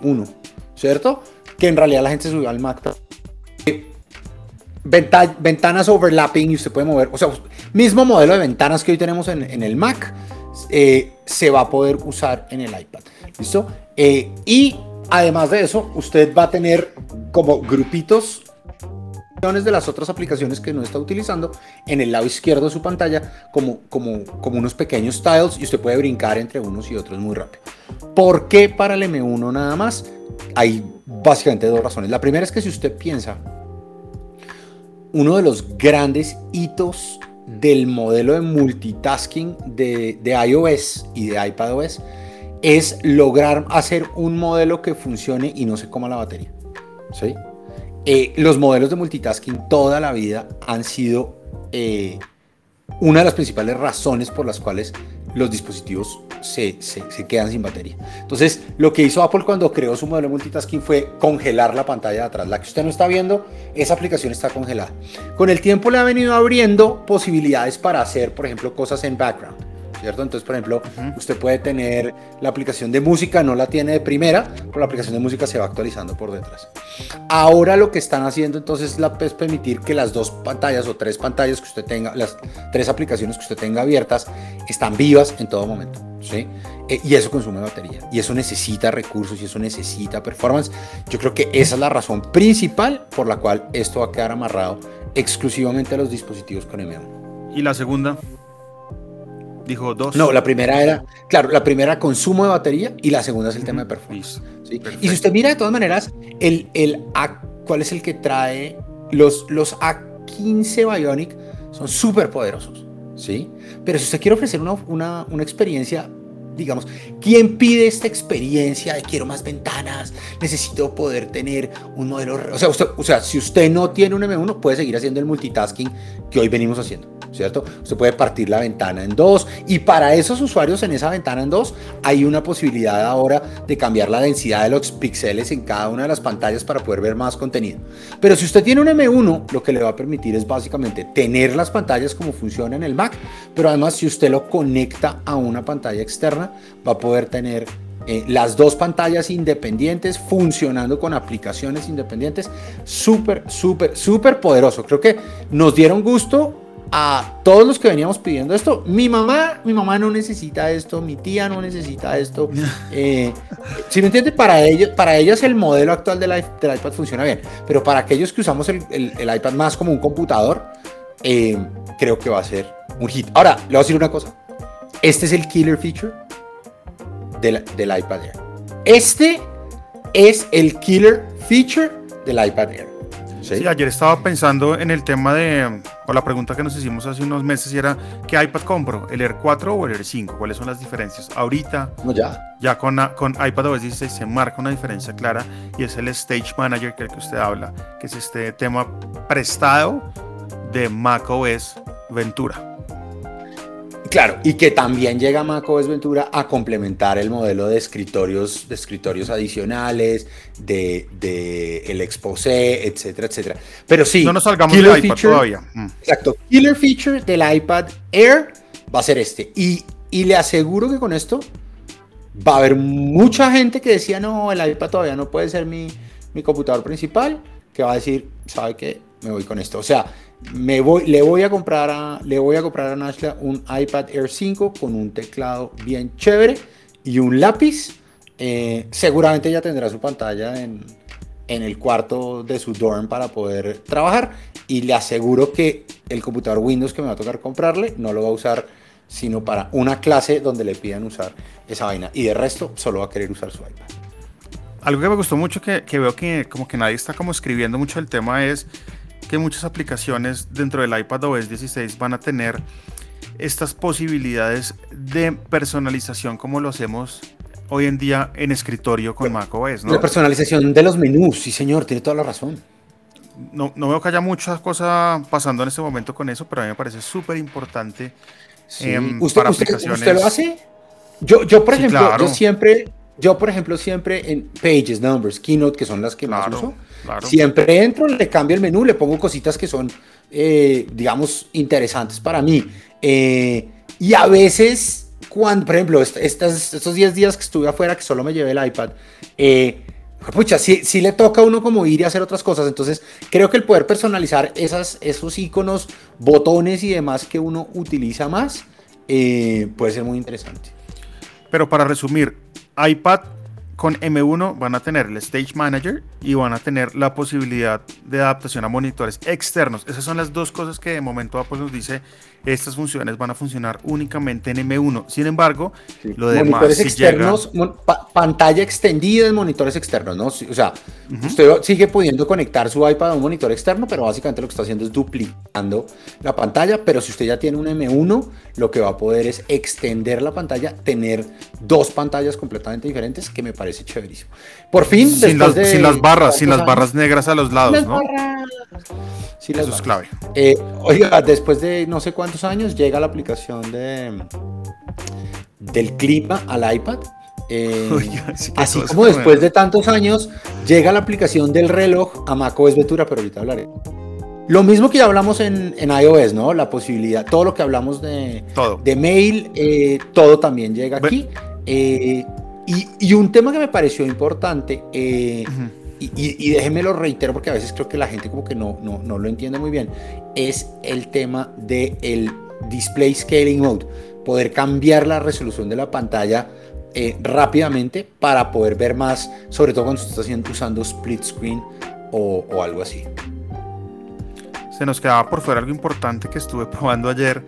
1, eh, ¿cierto? Que en realidad la gente subió al Mac. ventanas overlapping y usted puede mover, o sea, mismo modelo de ventanas que hoy tenemos en, en el Mac, eh, se va a poder usar en el iPad. ¿Listo? Eh, y además de eso, usted va a tener como grupitos de las otras aplicaciones que no está utilizando en el lado izquierdo de su pantalla como, como, unos pequeños tiles y usted puede brincar entre unos y otros muy rápido. ¿Por qué para el M1 nada más? Hay básicamente dos razones. La primera es que si usted piensa, uno de los grandes hitos del modelo de multitasking de, de iOS y de iPadOS es lograr hacer un modelo que funcione y no se coma la batería. ¿sí? Eh, los modelos de multitasking toda la vida han sido eh, una de las principales razones por las cuales los dispositivos se, se, quedan sin batería. Entonces, lo que hizo Apple cuando creó su modelo de multitasking fue congelar la pantalla de atrás. La que usted no está viendo, esa aplicación está congelada. Con el tiempo le ha venido abriendo posibilidades para hacer, por ejemplo, cosas en background. ¿Cierto? Entonces, por ejemplo, usted puede tener la aplicación de música, no la tiene de primera, pero la aplicación de música se va actualizando por detrás. Ahora lo que están haciendo entonces es permitir que las dos pantallas o tres pantallas que usted tenga, las tres aplicaciones que usted tenga abiertas, están vivas en todo momento, ¿sí? Eh, y eso consume batería, y eso necesita recursos, y eso necesita performance. Yo creo que esa es la razón principal por la cual esto va a quedar amarrado exclusivamente a los dispositivos con M1. ¿Y la segunda? Dijo dos. No, la primera era, claro, la primera consumo de batería y la segunda es el tema de performance. Y si usted mira de todas maneras, el, el A, ¿cuál es el que trae? Los, los A15 Bionic son súper poderosos, ¿sí? Pero si usted quiere ofrecer una, una, una experiencia digamos, ¿quién pide esta experiencia de quiero más ventanas? Necesito poder tener un modelo. O sea, o sea, si usted no tiene un M1, puede seguir haciendo el multitasking que hoy venimos haciendo. ¿cierto? Usted puede partir la ventana en dos y para esos usuarios en esa ventana en dos hay una posibilidad ahora de cambiar la densidad de los píxeles en cada una de las pantallas para poder ver más contenido. Pero si usted tiene un M1, lo que le va a permitir es básicamente tener las pantallas como funciona en el Mac, pero además si usted lo conecta a una pantalla externa, va a poder tener eh, las dos pantallas independientes funcionando con aplicaciones independientes. Súper, súper, súper poderoso. Creo que nos dieron gusto a todos los que veníamos pidiendo esto. Mi mamá, mi mamá no necesita esto, mi tía no necesita esto. <laughs> Eh, si me entiende, para ellos, para ellas el modelo actual del, iPad funciona bien, pero para aquellos que usamos el, iPad más como un computador, eh, creo que va a ser un hit. Ahora, le voy a decir una cosa. Este es el killer feature del, del iPad Air. Este es el killer feature del iPad Air. ¿Sí? ayer estaba pensando en el tema de, o la pregunta que nos hicimos hace unos meses y era, ¿qué iPad compro? ¿El Air 4 o el Air 5? ¿Cuáles son las diferencias? Ahorita, no, ya, ya con, con iPad 16 se marca una diferencia clara y es el Stage Manager que, el que usted habla, que es este tema prestado de macOS Ventura. Claro, y que también llega macOS Ventura a complementar el modelo de escritorios, de escritorios adicionales, de, de el exposé, etcétera, etcétera. Pero sí, no nos salgamos del iPad todavía. Mm. Exacto, killer feature del iPad Air va a ser este. Y, y le aseguro que con esto va a haber mucha gente que decía, no, el iPad todavía no puede ser mi, mi computador principal, que va a decir, ¿sabe qué? Me voy con esto. O sea, me voy, le voy a comprar a, le voy a comprar a Nashla un iPad Air 5 con un teclado bien chévere y un lápiz. Eh, seguramente ya tendrá su pantalla en, en el cuarto de su dorm para poder trabajar y le aseguro que el computador Windows que me va a tocar comprarle no lo va a usar sino para una clase donde le pidan usar esa vaina y de resto solo va a querer usar su iPad. Algo que me gustó mucho que, que veo que como que nadie está como escribiendo mucho el tema es que muchas aplicaciones dentro del iPad OS 16 van a tener estas posibilidades de personalización como lo hacemos hoy en día en escritorio con macOS. ¿no? La personalización de los menús, sí señor, tiene toda la razón. No, no veo que haya muchas cosas pasando en este momento con eso, pero a mí me parece súper importante em, ¿Usted, para aplicaciones. ¿Usted lo hace? Yo, yo por ejemplo, yo siempre, yo, por ejemplo, siempre en Pages, Numbers, Keynote, que son las que más uso, siempre entro, le cambio el menú, le pongo cositas que son, eh, digamos, interesantes para mí. Eh, y a veces, cuando, por ejemplo, estos 10 días que estuve afuera, que solo me llevé el iPad, eh, pucha, sí, sí, le toca a uno como ir y hacer otras cosas. Entonces, creo que el poder personalizar esas, esos iconos, botones y demás que uno utiliza más, puede ser muy interesante. Pero para resumir, iPad con M1 van a tener el Stage Manager y van a tener la posibilidad de adaptación a monitores externos. Esas son las dos cosas que de momento Apple nos dice estas funciones van a funcionar únicamente en M1. Sin embargo, lo demás monitores externos, pantalla extendida en monitores externos, ¿no? O sea, usted sigue pudiendo conectar su iPad a un monitor externo, pero básicamente lo que está haciendo es duplicando la pantalla, pero si usted ya tiene un M1, lo que va a poder es extender la pantalla, tener dos pantallas completamente diferentes, que me parece chéverísimo. Por fin, sin, las, sin las barras, sin las barras negras a los lados, ¿no? Eso es clave. Eh, oiga, después de no sé cuántos años llega la aplicación de del clima al iPad. Eh, <laughs> así como después de tantos años llega la aplicación del reloj a macOS Ventura, pero ahorita hablaré. Lo mismo que ya hablamos en, en, iOS, ¿no? La posibilidad, todo lo que hablamos de, de mail, eh, todo también llega aquí. Y, y, un tema que me pareció importante, y, y, déjenme lo reitero porque a veces creo que la gente como que no, no, no lo entiende muy bien, es el tema del el Display Scaling Mode, poder cambiar la resolución de la pantalla eh, rápidamente para poder ver más, sobre todo cuando estás haciendo, usando split screen o, o, algo así. Se nos quedaba por fuera algo importante que estuve <laughs> probando ayer,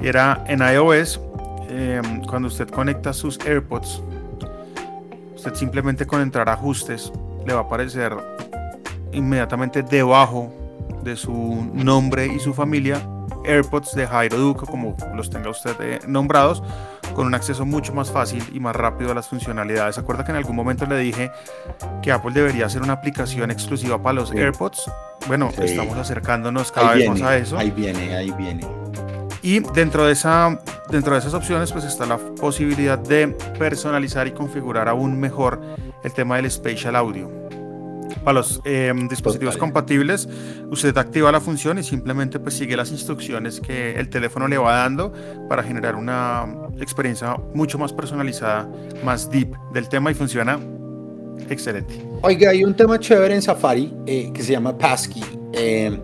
era en iOS, em, cuando usted conecta sus AirPods, usted simplemente con entrar a ajustes le va a aparecer inmediatamente debajo de su nombre y su familia AirPods de Jairo Duque, como los tenga usted eh, nombrados, con un acceso mucho más fácil y más rápido a las funcionalidades. ¿Se acuerda que en algún momento le dije que Apple debería hacer una aplicación exclusiva para los AirPods? Bueno, estamos acercándonos cada vez más a eso. Ahí viene, ahí viene. Y dentro de, esa, dentro de esas opciones pues está la posibilidad de personalizar y configurar aún mejor el tema del spatial audio. Para los eh, dispositivos compatibles, usted activa la función y simplemente pues sigue las instrucciones que el teléfono le va dando para generar una experiencia mucho más personalizada, más deep del tema y funciona excelente. Oiga, hay un tema chévere en Safari eh, que se llama Passkey. Eh,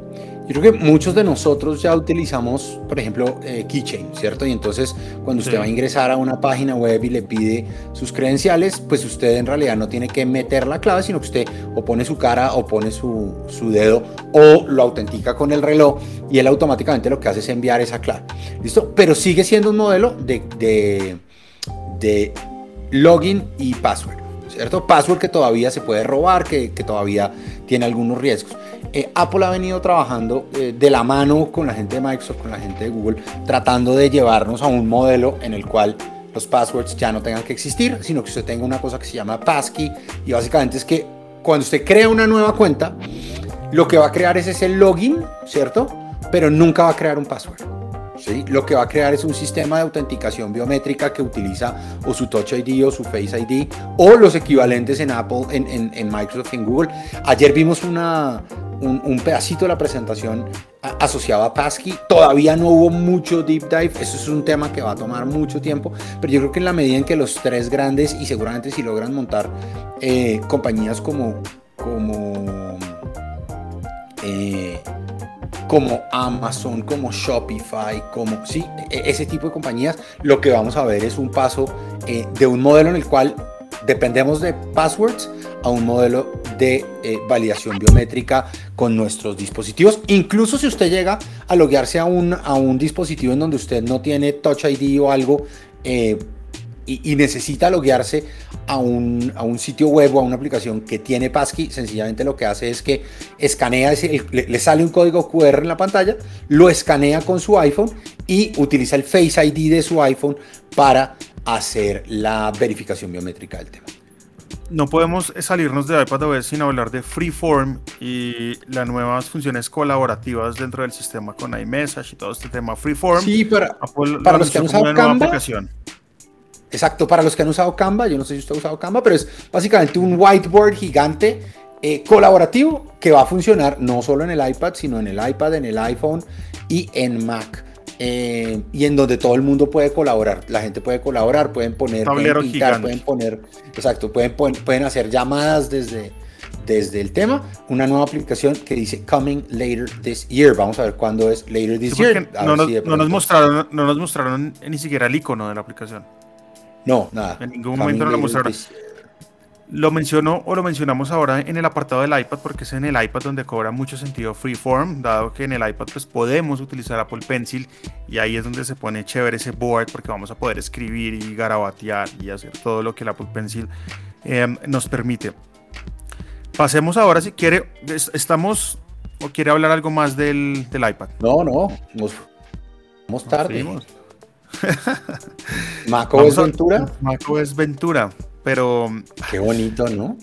yo creo que muchos de nosotros ya utilizamos, por ejemplo, eh, Keychain, ¿cierto? Y entonces cuando usted va a ingresar a una página web y le pide sus credenciales, pues usted en realidad no tiene que meter la clave, sino que usted o pone su cara o pone su, su dedo o lo autentica con el reloj y él automáticamente lo que hace es enviar esa clave. ¿Listo? Pero sigue siendo un modelo de, de, de login y password. ¿Cierto? Password que todavía se puede robar, que, que todavía tiene algunos riesgos. Eh, Apple ha venido trabajando eh, de la mano con la gente de Microsoft, con la gente de Google, tratando de llevarnos a un modelo en el cual los passwords ya no tengan que existir, sino que usted tenga una cosa que se llama passkey y básicamente es que cuando usted crea una nueva cuenta, lo que va a crear es ese login, ¿cierto? Pero nunca va a crear un password. Lo que va a crear es un sistema de autenticación biométrica que utiliza o su Touch ID o su Face ID o los equivalentes en Apple, en, en, en Microsoft, en Google. Ayer vimos una, un, un, pedacito de la presentación asociado a Passkey. Todavía no hubo mucho deep dive, eso es un tema que va a tomar mucho tiempo, pero yo creo que en la medida en que los tres grandes y seguramente si logran montar eh, compañías como, como eh, como Amazon, como Shopify, como sí, e, ese tipo de compañías, lo que vamos a ver es un paso eh, de un modelo en el cual dependemos de passwords a un modelo de eh, validación biométrica con nuestros dispositivos. Incluso si usted llega a loguearse a un, a un dispositivo en donde usted no tiene Touch ID o algo, eh, y, y, necesita loguearse a un, a un, sitio web o a una aplicación que tiene Passkey, sencillamente lo que hace es que escanea, ese, le, le, sale un código QR en la pantalla, lo escanea con su iPhone y utiliza el Face ID de su iPhone para hacer la verificación biométrica del tema. No podemos salirnos de iPadOS sin hablar de Freeform y las nuevas funciones colaborativas dentro del sistema con iMessage y todo este tema Freeform. Sí, para, Apple para los que han usado Canva, aplicación. Exacto, para los que han usado Canva, yo no sé si usted ha usado Canva, pero es básicamente un whiteboard gigante eh, colaborativo que va a funcionar no solo en el iPad, sino en el iPad, en el iPhone y en Mac. Eh, y en donde todo el mundo puede colaborar. La gente puede colaborar, pueden poner, pueden pintar, pueden poner, exacto, pueden, pueden, pueden hacer llamadas desde, desde el tema. Una nueva aplicación que dice Coming Later This Year. Vamos a ver cuándo es Later This Sí, Year. no, nos, si no, nos, mostraron, no nos mostraron ni siquiera el icono de la aplicación. No, nada. En ningún momento no lo mostraron. Lo menciono o lo mencionamos ahora en el apartado del iPad porque es en el iPad donde cobra mucho sentido Freeform, dado que en el iPad pues podemos utilizar Apple Pencil y ahí es donde se pone chévere ese board porque vamos a poder escribir y garabatear y hacer todo lo que el Apple Pencil eh, nos permite. Pasemos ahora si quiere, estamos o quiere hablar algo más del, del iPad. No, no, nos vamos tarde. Nos <laughs> ¿Maco es Ventura? Maco es Ventura, pero... Qué bonito, ¿no?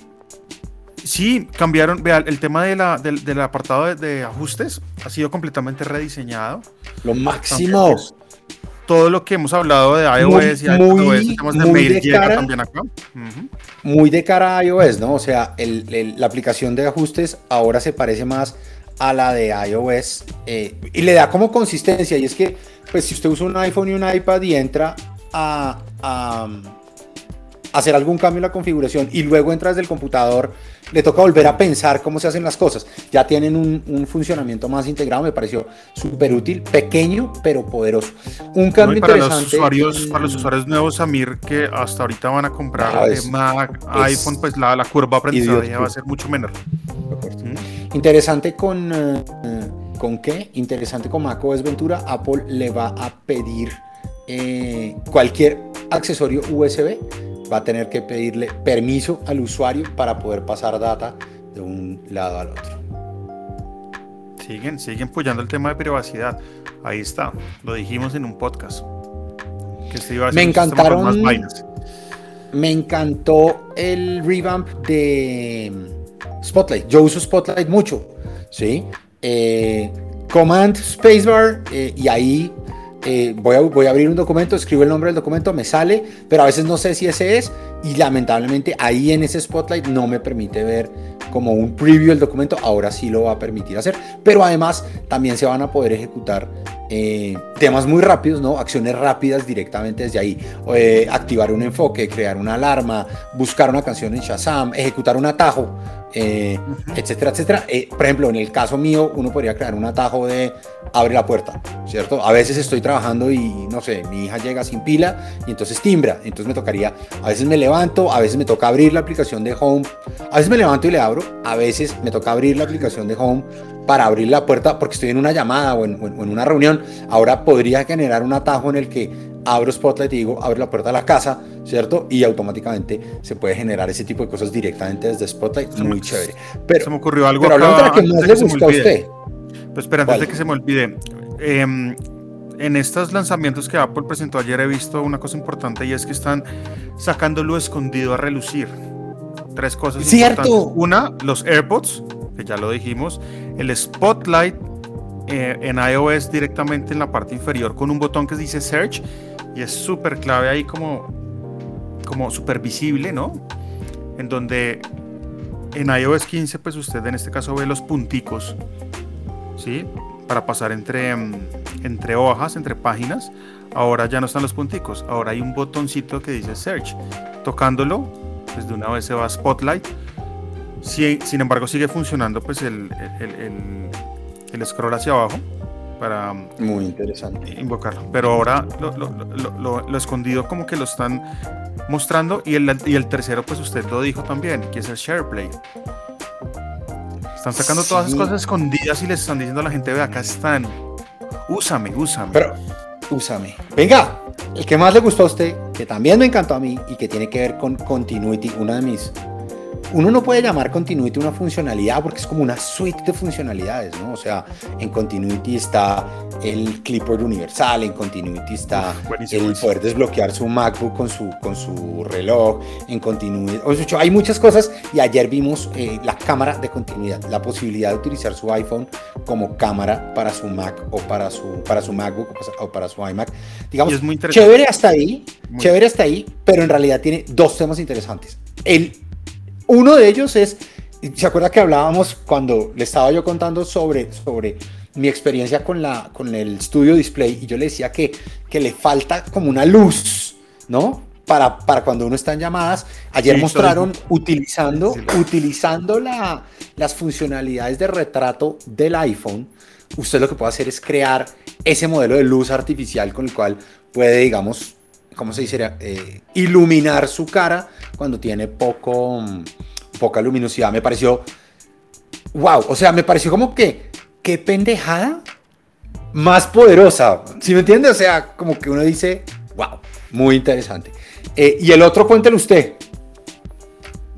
Sí, cambiaron, vea, el tema de la, del, del apartado de, de, ajustes ha sido completamente rediseñado. Lo máximo. Entonces, todo lo que hemos hablado de iOS muy, y muy, temas de muy de cara, también acá. Uh -huh. Muy de cara a iOS, ¿no? O sea, el, el, la aplicación de ajustes ahora se parece más a la de iOS eh, y le da como consistencia. Y es que, pues, si usted usa un iPhone y un iPad y entra a, a hacer algún cambio en la configuración y luego entra desde el computador, le toca volver a pensar cómo se hacen las cosas. Ya tienen un, un funcionamiento más integrado, me pareció súper útil, pequeño pero poderoso. Un cambio no, para interesante. Los usuarios, para los usuarios nuevos, Samir, que hasta ahorita van a comprar Mac, iPhone, pues la, la curva de aprendizaje va a ser mucho menor. Interesante con, uh, ¿con qué? Interesante con macOS Ventura, Apple le va a pedir eh, cualquier accesorio USB va a tener que pedirle permiso al usuario para poder pasar data de un lado al otro. Siguen, siguen apoyando el tema de privacidad. Ahí está, lo dijimos en un podcast. Que este iba a me encantaron. Me encantó el revamp de Spotlight. Yo uso Spotlight mucho, ¿sí? Eh, Command Spacebar eh, y ahí eh, voy, a, abrir un documento, escribo el nombre del documento, me sale, pero a veces no sé si ese es y lamentablemente ahí en ese Spotlight no me permite ver como un preview del documento, ahora sí lo va a permitir hacer, pero además también se van a poder ejecutar temas muy rápidos, ¿no? Acciones rápidas directamente desde ahí. Activar un enfoque, crear una alarma, buscar una canción en Shazam, ejecutar un atajo, eh, etcétera, etcétera. por ejemplo, en el caso mío, uno podría crear un atajo de abre la puerta, ¿cierto? A veces estoy trabajando y, no sé, mi hija llega sin pila y entonces timbra. Entonces me tocaría, a veces me levanto, a veces me toca abrir la aplicación de Home, a veces me levanto y le abro, a veces me toca abrir la aplicación de Home para abrir la puerta porque estoy en una llamada o en, una reunión. Ahora podría generar un atajo en el que abro Spotlight y digo, abre la puerta de la casa, ¿cierto? Y automáticamente se puede generar ese tipo de cosas directamente desde Spotlight. Muy chévere. Pero, se me ocurrió algo pero acá, de que más le gusta a usted. Pues espera, antes de que se me olvide. Em, en estos lanzamientos que Apple presentó ayer he visto una cosa importante y es que están sacando lo escondido a relucir. Tres cosas Cierto. importantes. Una, los AirPods, que ya lo dijimos. El Spotlight eh, en iOS directamente en la parte inferior con un botón que dice Search y es súper clave ahí como, como súper visible, ¿no? En donde en iOS 15 pues usted en este caso ve los punticos, ¿sí? Para pasar entre, mm, entre hojas, entre páginas. Ahora ya no están los punticos, ahora hay un botoncito que dice Search. Tocándolo, pues de una vez se va a Spotlight sin embargo, sigue funcionando pues el, el, scroll hacia abajo para Muy interesante. invocarlo. Pero ahora lo, escondido como que lo están mostrando y el, y el tercero pues usted lo dijo también, que es el SharePlay. Están sacando todas esas cosas escondidas y les están diciendo a la gente, ve, acá están. Úsame, úsame. Pero, úsame. Venga, el que más le gustó a usted, que también me encantó a mí y que tiene que ver con Continuity, una de mis uno no puede llamar Continuity una funcionalidad porque es como una suite de funcionalidades, ¿no? O sea, en Continuity está el clipboard universal, en Continuity está el poder desbloquear su MacBook con su, con su reloj, en Continuity, o sea, hay muchas cosas y ayer vimos eh, la cámara de continuidad, la posibilidad de utilizar su iPhone como cámara para su Mac o para su, para su MacBook o para su iMac. Digamos, chévere hasta ahí, chévere hasta ahí, pero en realidad tiene dos temas interesantes. El uno de ellos es, ¿se acuerda que hablábamos cuando le estaba yo contando sobre, sobre mi experiencia con, la, con el Studio Display y yo le decía que, que le falta como una luz, ¿no? Para, para cuando uno está en llamadas. Ayer mostraron utilizando, utilizando la, las funcionalidades de retrato del iPhone. Usted lo que puede hacer es crear ese modelo de luz artificial con el cual puede, digamos, ¿cómo se dice? Eh, iluminar su cara cuando tiene poco, poca luminosidad. Me pareció, wow, o sea, me pareció como que, qué pendejada más poderosa. ¿Sí me entiende? O sea, como que uno dice, wow, muy interesante. Eh, y el otro, cuéntelo usted.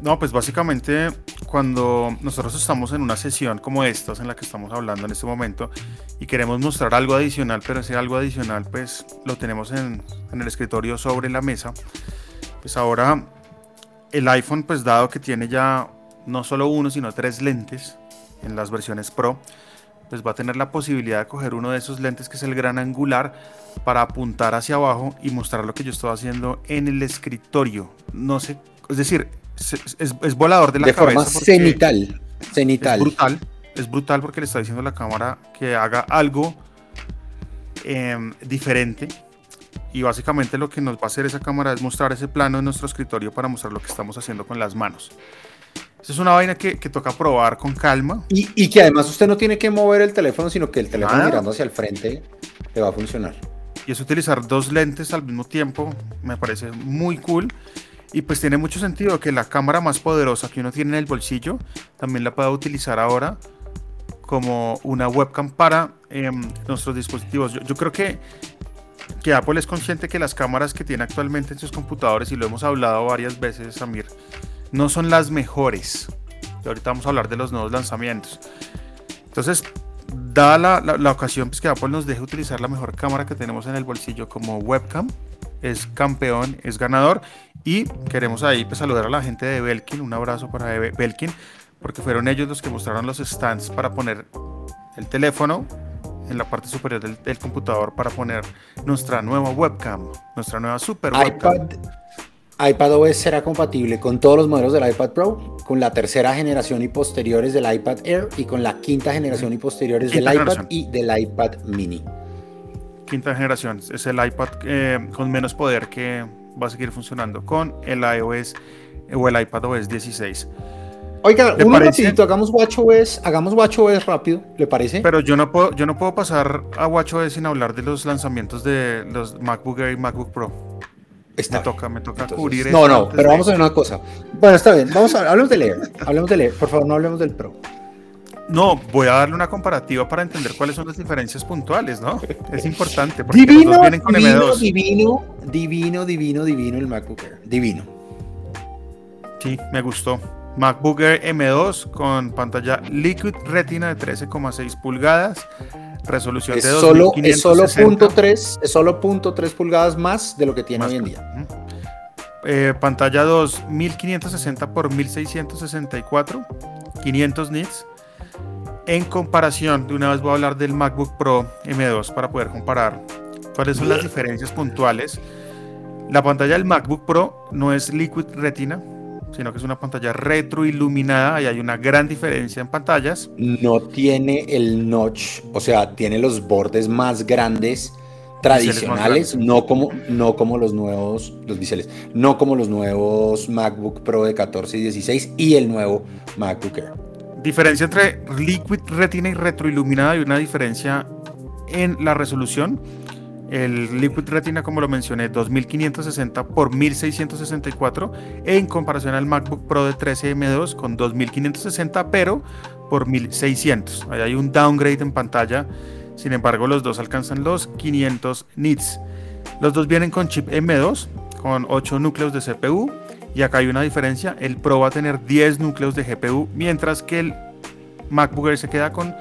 No, pues básicamente cuando nosotros estamos en una sesión como estas en la que estamos hablando en este momento y queremos mostrar algo adicional, pero ese algo adicional pues lo tenemos en, en el escritorio sobre la mesa, pues ahora el iPhone pues dado que tiene ya no solo uno sino tres lentes en las versiones Pro, pues va a tener la posibilidad de coger uno de esos lentes que es el gran angular para apuntar hacia abajo y mostrar lo que yo estoy haciendo en el escritorio. No sé, es decir, es, volador de la de cabeza. Forma cenital. cenital. Es brutal. Es brutal porque le está diciendo a la cámara que haga algo em, diferente. Y básicamente lo que nos va a hacer esa cámara es mostrar ese plano en nuestro escritorio para mostrar lo que estamos haciendo con las manos. Esa es una vaina que, toca probar con calma. Y, que además usted no tiene que mover el teléfono, sino que el teléfono mirando hacia el frente le va a funcionar. Y es utilizar dos lentes al mismo tiempo. Me parece muy cool. Y pues tiene mucho sentido que la cámara más poderosa que uno tiene en el bolsillo también la pueda utilizar ahora como una webcam para em, nuestros dispositivos. Yo, creo que, que Apple es consciente que las cámaras que tiene actualmente en sus computadores, y lo hemos hablado varias veces, Samir, no son las mejores. Y ahorita vamos a hablar de los nuevos lanzamientos. Entonces, dada la, la ocasión pues, que Apple nos deje utilizar la mejor cámara que tenemos en el bolsillo como webcam, es campeón, es ganador. Y queremos ahí pues, saludar a la gente de Belkin, un abrazo para Belkin, porque fueron ellos los que mostraron los stands para poner el teléfono en la parte superior del, del computador para poner nuestra nueva webcam, nuestra nueva super webcam. iPad, iPadOS será compatible con todos los modelos del iPad Pro, con la tercera generación y posteriores del iPad Air y con la quinta generación y posteriores Quinta del iPad y del iPad Mini. Quinta generación. Es el iPad eh, con menos poder que va a seguir funcionando con el iOS o el iPad OS 16. Oiga, ¿Le un rapidito, hagamos WatchOS, hagamos WatchOS rápido, ¿le parece? Pero yo no puedo, yo no puedo pasar a WatchOS sin hablar de los lanzamientos de los MacBook Air y MacBook Pro. Está me toca, me toca Entonces, cubrir no, no, pero de- vamos a ver una cosa. Bueno, está bien, vamos a hablemos del Air, hablemos del Air, por favor, no hablemos del Pro. No, voy a darle una comparativa para entender cuáles son las diferencias puntuales, ¿no? Es importante porque los Divino, dos vienen con divino, M2. divino, divino, divino, divino el MacBook Air, divino. Sí, me gustó. MacBook Air M2 con pantalla Liquid Retina de 13,6 pulgadas, resolución Es de solo, es solo 2560. punto tres, es solo punto tres pulgadas más de lo que tiene Más hoy en día. Eh, pantalla 2 1560 por 1664, 500 nits. En comparación, de una vez voy a hablar del MacBook Pro M2 para poder comparar cuáles son las diferencias puntuales. La pantalla del MacBook Pro no es Liquid Retina, sino que es una pantalla retroiluminada y hay una gran diferencia en pantallas. No tiene el notch, o sea, tiene los bordes más grandes tradicionales, no como, no como los nuevos, los biseles, no como los nuevos MacBook Pro de 14 y 16 y el nuevo MacBook Air. Diferencia entre Liquid Retina y retroiluminada y una diferencia en la resolución. El Liquid Retina, como lo mencioné, 2560 por 1664 en comparación al MacBook Pro de 13M2 con 2560 pero por 1600. Ahí hay un downgrade en pantalla. Sin embargo, los dos alcanzan los 500 nits. Los dos vienen con chip M2 con 8 núcleos de CPU y acá hay una diferencia. El Pro va a tener 10 núcleos de GPU mientras que el MacBook Air se queda con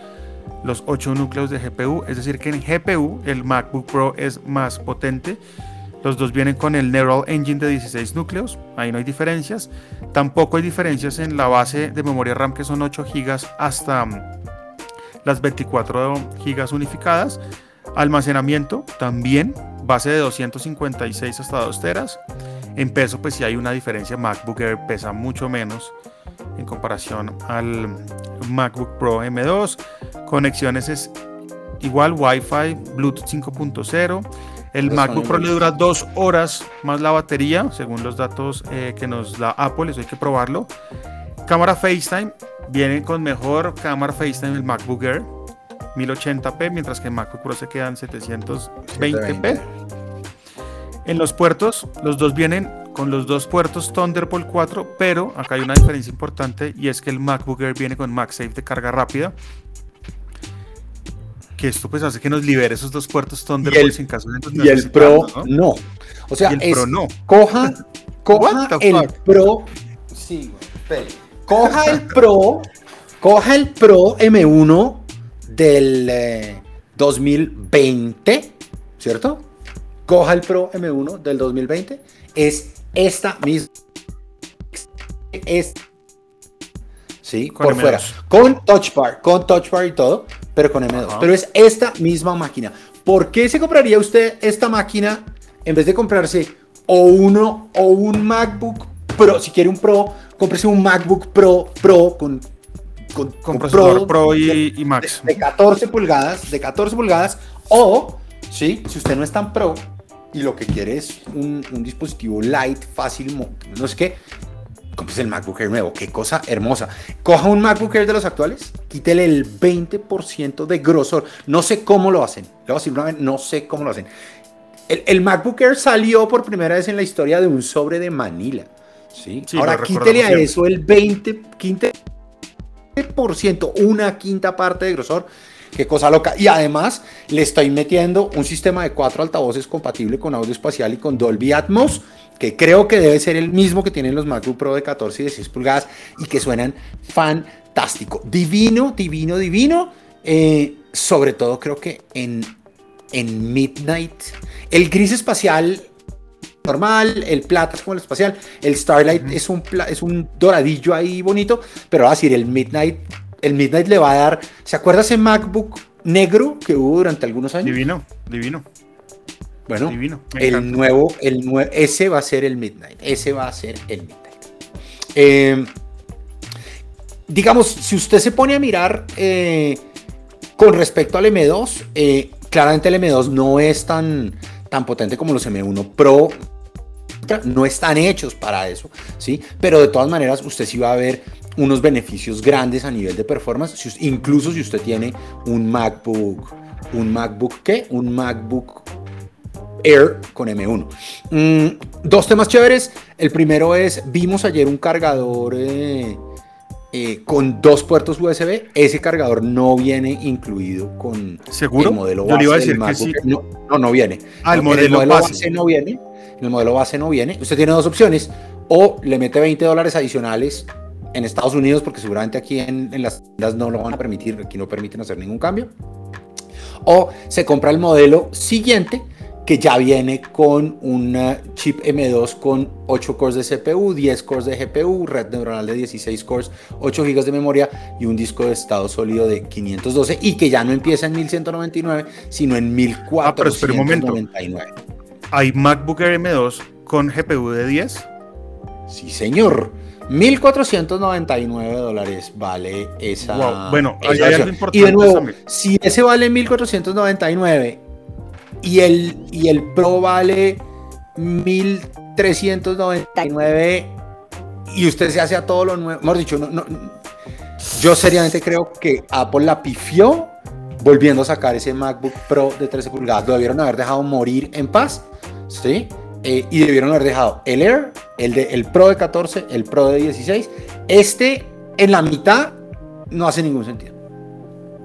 los 8 núcleos de GPU, es decir que en GPU el MacBook Pro es más potente. Los dos vienen con el Neural Engine de 16 núcleos, ahí no hay diferencias. Tampoco hay diferencias en la base de memoria RAM que son 8 GB hasta mm, las 24 GB unificadas. Almacenamiento también, base de 256 hasta 2 teras. En peso pues sí hay una diferencia, MacBook Air pesa mucho menos en comparación al MacBook Pro M2. Conexiones es igual, Wi-Fi, Bluetooth 5.0. El MacBook Pro le dura dos horas más la batería, según los datos eh, que nos da Apple, eso hay que probarlo. Cámara FaceTime, viene con mejor cámara FaceTime el MacBook Air, 1080p, mientras que el MacBook Pro se queda en 720p. En los puertos, los dos vienen con los dos puertos Thunderbolt 4, pero acá hay una diferencia importante y es que el MacBook Air viene con MagSafe de carga rápida. Que esto pues hace que nos libere esos dos puertos Thunderbolt en caso de y el Pro no. O sea, Y el es, Pro no. coja, coja el fuck? Pro. Sí, güey. Coja el Pro, coja el Pro M1 del eh, 2020, ¿cierto? Coja el Pro M1 del 2020, es esta misma. Es, sí, Con por M2. fuera. Con Touch Bar, con Touch Bar y todo, pero con M2. Ajá. Pero es esta misma máquina. ¿Por qué se compraría usted esta máquina en vez de comprarse o uno o un MacBook Pro? Si quiere un Pro, cómprese un MacBook Pro Pro con, con, Con procesador Pro y, de- y Max. de 14 pulgadas, de 14 pulgadas, o, sí, si usted no es tan pro y lo que quiere es un, un dispositivo light, fácil, no sé qué, cómprese el MacBook Air nuevo, qué cosa hermosa. Coja un MacBook Air de los actuales, quítele el 20% de grosor, no sé cómo lo hacen, le voy a decir una vez, no sé cómo lo hacen. El, el MacBook Air salió por primera vez en la historia de un sobre de Manila. ¿sí? Sí, Ahora lo quítele a eso el 20, quinte- ciento, una quinta parte de grosor. Qué cosa loca. Y además le estoy metiendo un sistema de cuatro altavoces compatible con audio espacial y con Dolby Atmos, que creo que debe ser el mismo que tienen los MacBook Pro de 14 y 16 pulgadas y que suenan fantástico. Divino, divino, divino. Eh, sobre todo creo que en, en Midnight. El gris espacial normal, el plata es como el espacial, el Starlight es, un es un doradillo ahí bonito, pero va a decir, el Midnight, el Midnight le va a dar, ¿se acuerda ese MacBook negro que hubo durante algunos años. Divino, divino. Bueno, divino. el nuevo, el nue- ese va a ser el Midnight. Ese va a ser el Midnight. Eh, digamos, si usted se pone a mirar eh, con respecto al M2, eh, claramente el M2 no es tan, tan potente como los M1 Pro. No están hechos para eso, ¿sí? Pero de todas maneras, usted sí va a ver unos beneficios grandes a nivel de performance, incluso si usted tiene un MacBook, un MacBook, ¿qué? Un MacBook Air con M1. Mm, dos temas chéveres. El primero es, vimos ayer un cargador eh, eh, con dos puertos USB. Ese cargador no viene incluido con ¿Seguro? el modelo Yo le iba a base decir que MacBook. sí. No, no, no viene. Ah, el No, modelo base. no viene. En el modelo base no viene. Usted tiene dos opciones. O le mete 20 dólares adicionales en Estados Unidos, porque seguramente aquí en, en las tiendas no lo van a permitir. Aquí no permiten hacer ningún cambio. O se compra el modelo siguiente que ya viene con un eh, chip M2 con 8 cores de CPU, 10 cores de GPU, red neuronal de 16 cores, 8 GB de memoria y un disco de estado sólido de 512 y que ya no empieza en 1199, sino en Ah, pero espera un momento. 1499. Hay MacBook Air M2 con GPU de 10. Sí, señor. 1499 dólares vale esa. Wow, bueno, esa hay algo importante Y de nuevo, también. si ese vale 1499 y el, y el Pro vale 1399 y usted se hace a todo lo nuevo. Hemos dicho, no, no, yo seriamente creo que Apple la pifió volviendo a sacar ese MacBook Pro de 13 pulgadas. Lo debieron haber dejado morir en paz, ¿sí? Eh, y debieron haber dejado el Air, el, de, el Pro de 14, el Pro de 16. Este en la mitad no hace ningún sentido.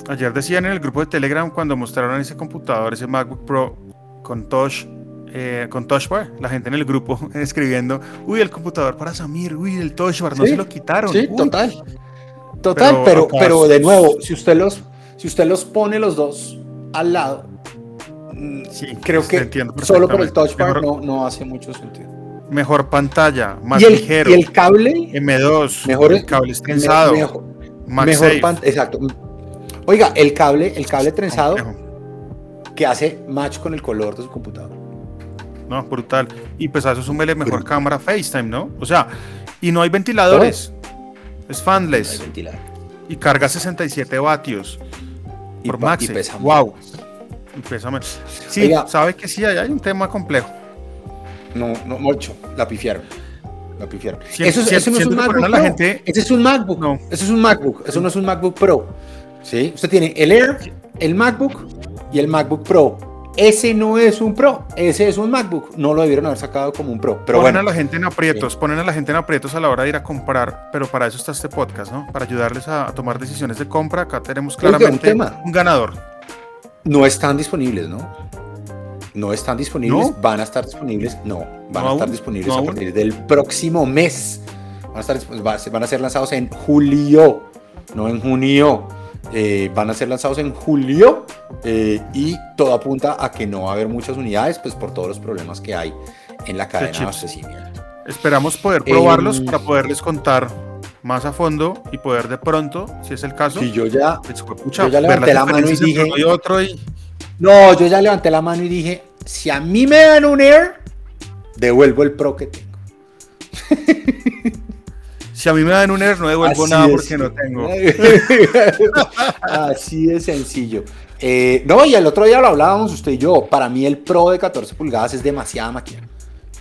Ayer decían en el grupo de Telegram cuando mostraron ese computador, ese MacBook Pro con touch, eh, con touch bar, la gente en el grupo <laughs> escribiendo, uy, el computador para Samir, uy, el touch bar, no Sí, se lo quitaron. Sí, uy". total. Total, Pero pero, pero, de nuevo, si usted los, si usted los pone los dos al lado, mm, creo te que entiendo solo por el touch bar no, no hace mucho sentido. Mejor pantalla, más y, el, ligero. y el cable, M2, mejor el cable es trenzado. mejor, mejor pan- exacto. Oiga, el cable, el cable trenzado que hace match con el color de su computador. No, brutal. Y pues a eso súmele mejor cámara FaceTime, ¿no? O sea, y no hay ventiladores. Es fanless. Y carga 67 vatios. Por y pesa Wow. Pesa menos. Sí, Oiga. sabe que sí, hay un tema complejo. No, no, mucho. La pifiaron. La pifiaron. Eso, es- si- eso no es un MacBook a Pro. gente- Ese es un MacBook. Eso es un MacBook. Eso no es un MacBook Pro. ¿Sí? Usted tiene el Air, el MacBook y el MacBook Pro. Ese no es un Pro. Ese es un MacBook. No lo debieron haber sacado como un Pro. Pero ponen bueno. a la gente en aprietos, ponen a la gente en aprietos a la hora de ir a comprar, pero para eso está este podcast, ¿no? Para ayudarles a, a tomar decisiones de compra. Acá tenemos Oiga, un claramente un ganador. No están disponibles, ¿no? No están disponibles. ¿No? Van a estar disponibles. No. Van ¿No a estar aún? disponibles ¿No a aún? partir del próximo mes. Van a, estar, van a ser lanzados en julio. No en junio. Eh, van a ser lanzados en julio. eh, y todo apunta a que no va a haber muchas unidades, pues por todos los problemas que hay en la cadena de abastecimiento. Esperamos poder probarlos Em, para poderles contar más a fondo y poder de pronto, si es el caso, Sí, yo ya, pues, pucha, yo ya levanté la mano y dije. y otro y No, yo ya levanté la mano y dije: si a mí me dan un Air, devuelvo el Pro que tengo. <laughs> si a mí me dan un Air no devuelvo Así nada es. porque no tengo. <laughs> Así de sencillo. Eh, no, y el otro día lo hablábamos usted y yo. Para mí el Pro de 14 pulgadas es demasiada máquina.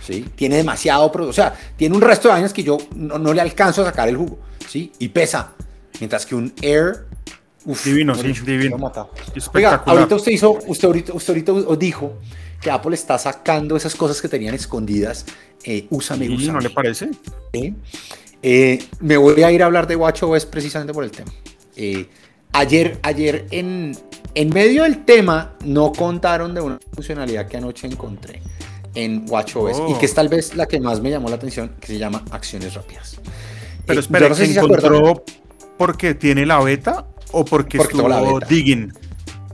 ¿Sí? Tiene demasiado, pro- o sea, tiene un resto de años que yo no, no le alcanzo a sacar el jugo. ¿sí? Y pesa. Mientras que un Air... uf, Divino, no, sí, no, divino. Oiga, ahorita usted hizo, usted ahorita, usted ahorita os dijo que Apple está sacando esas cosas que tenían escondidas. Eh, úsame, Sí, úsame. ¿No le parece? ¿sí? Eh, me voy a ir a hablar de WatchOS precisamente por el tema. Eh, ayer, ayer en, en medio del tema no contaron de una funcionalidad que anoche encontré en WatchOS Oh. y que es tal vez la que más me llamó la atención, que se llama acciones rápidas. Pero Eh, espera, yo no sé ¿se si se acuerdan- encontró porque tiene la beta o porque, Porque estuvo digging?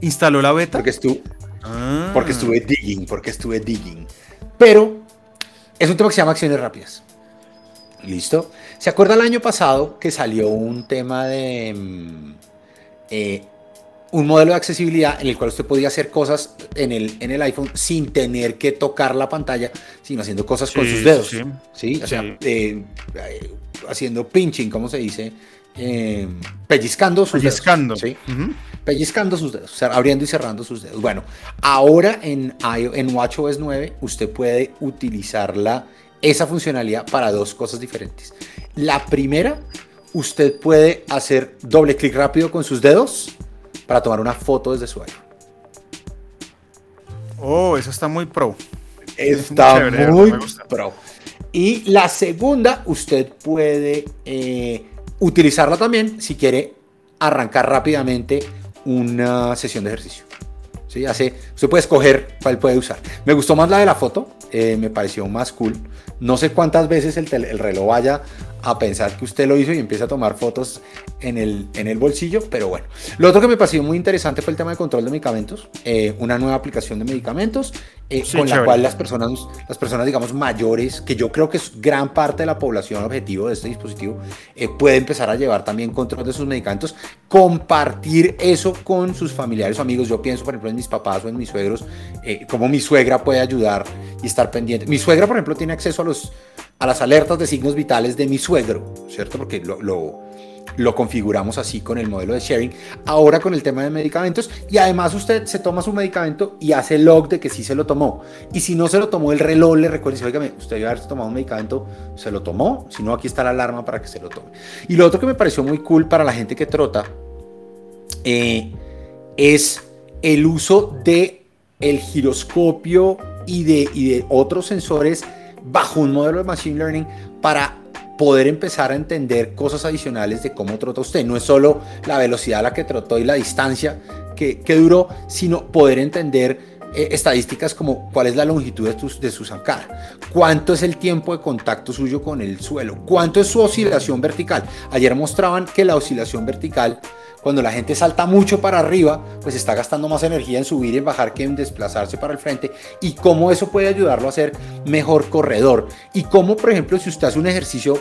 ¿Instaló la beta? Porque estuvo, Ah. porque estuve digging, porque estuve digging. Pero es un tema que se llama acciones rápidas. ¿Listo? ¿Se acuerda el año pasado que salió un tema de mm, eh, un modelo de accesibilidad en el cual usted podía hacer cosas en el, en el iPhone sin tener que tocar la pantalla, sino haciendo cosas con sus dedos. sí. ¿sí? O sea, eh, eh, haciendo pinching, ¿cómo se dice? Eh, pellizcando sus Pellizcando. dedos. ¿sí? Pellizcando sus dedos, o sea, abriendo y cerrando sus dedos. Bueno, ahora en, en WatchOS 9 usted puede utilizarla, esa funcionalidad para dos cosas diferentes. La primera, usted puede hacer doble clic rápido con sus dedos para tomar una foto desde su iPhone. Oh, esa está muy pro. Está Es muy chévere, pro. Y la segunda, usted puede eh, utilizarla también si quiere arrancar rápidamente una sesión de ejercicio. ¿Sí? Hace, usted puede escoger cuál puede usar. Me gustó más la de la foto, eh, me pareció más cool. No sé cuántas veces el reloj vaya a pensar que usted lo hizo y empieza a tomar fotos en el, en el bolsillo, pero bueno. Lo otro que me pareció muy interesante fue el tema de control de medicamentos, eh, una nueva aplicación de medicamentos eh, Sí, con la cual las personas, las personas, digamos, mayores, que yo creo que es gran parte de la población objetivo de este dispositivo, eh, puede empezar a llevar también control de sus medicamentos, compartir eso con sus familiares o amigos. Yo pienso, por ejemplo, en mis papás o en mis suegros, eh, cómo mi suegra puede ayudar y estar pendiente. Mi suegra, por ejemplo, tiene acceso a, los, a las alertas de signos vitales de mi suegro, ¿cierto? Porque lo, lo, configuramos así con el modelo de sharing. Ahora con el tema de medicamentos y además usted se toma su medicamento y hace log de que sí se lo tomó. Y si no se lo tomó, el reloj le recuerda "Óigame, usted debe haberse tomado un medicamento, se lo tomó, si no aquí está la alarma para que se lo tome. Y lo otro que me pareció muy cool para la gente que trota eh, es el uso de el giroscopio y de, y de otros sensores bajo un modelo de Machine Learning para poder empezar a entender cosas adicionales de cómo trota usted. No es solo la velocidad a la que trotó y la distancia que, que duró, sino poder entender eh, estadísticas como cuál es la longitud de, de su zancada, cuánto es el tiempo de contacto suyo con el suelo, cuánto es su oscilación vertical. Ayer mostraban que la oscilación vertical, cuando la gente salta mucho para arriba, pues está gastando más energía en subir y bajar que en desplazarse para el frente y cómo eso puede ayudarlo a ser mejor corredor y cómo, por ejemplo, si usted hace un ejercicio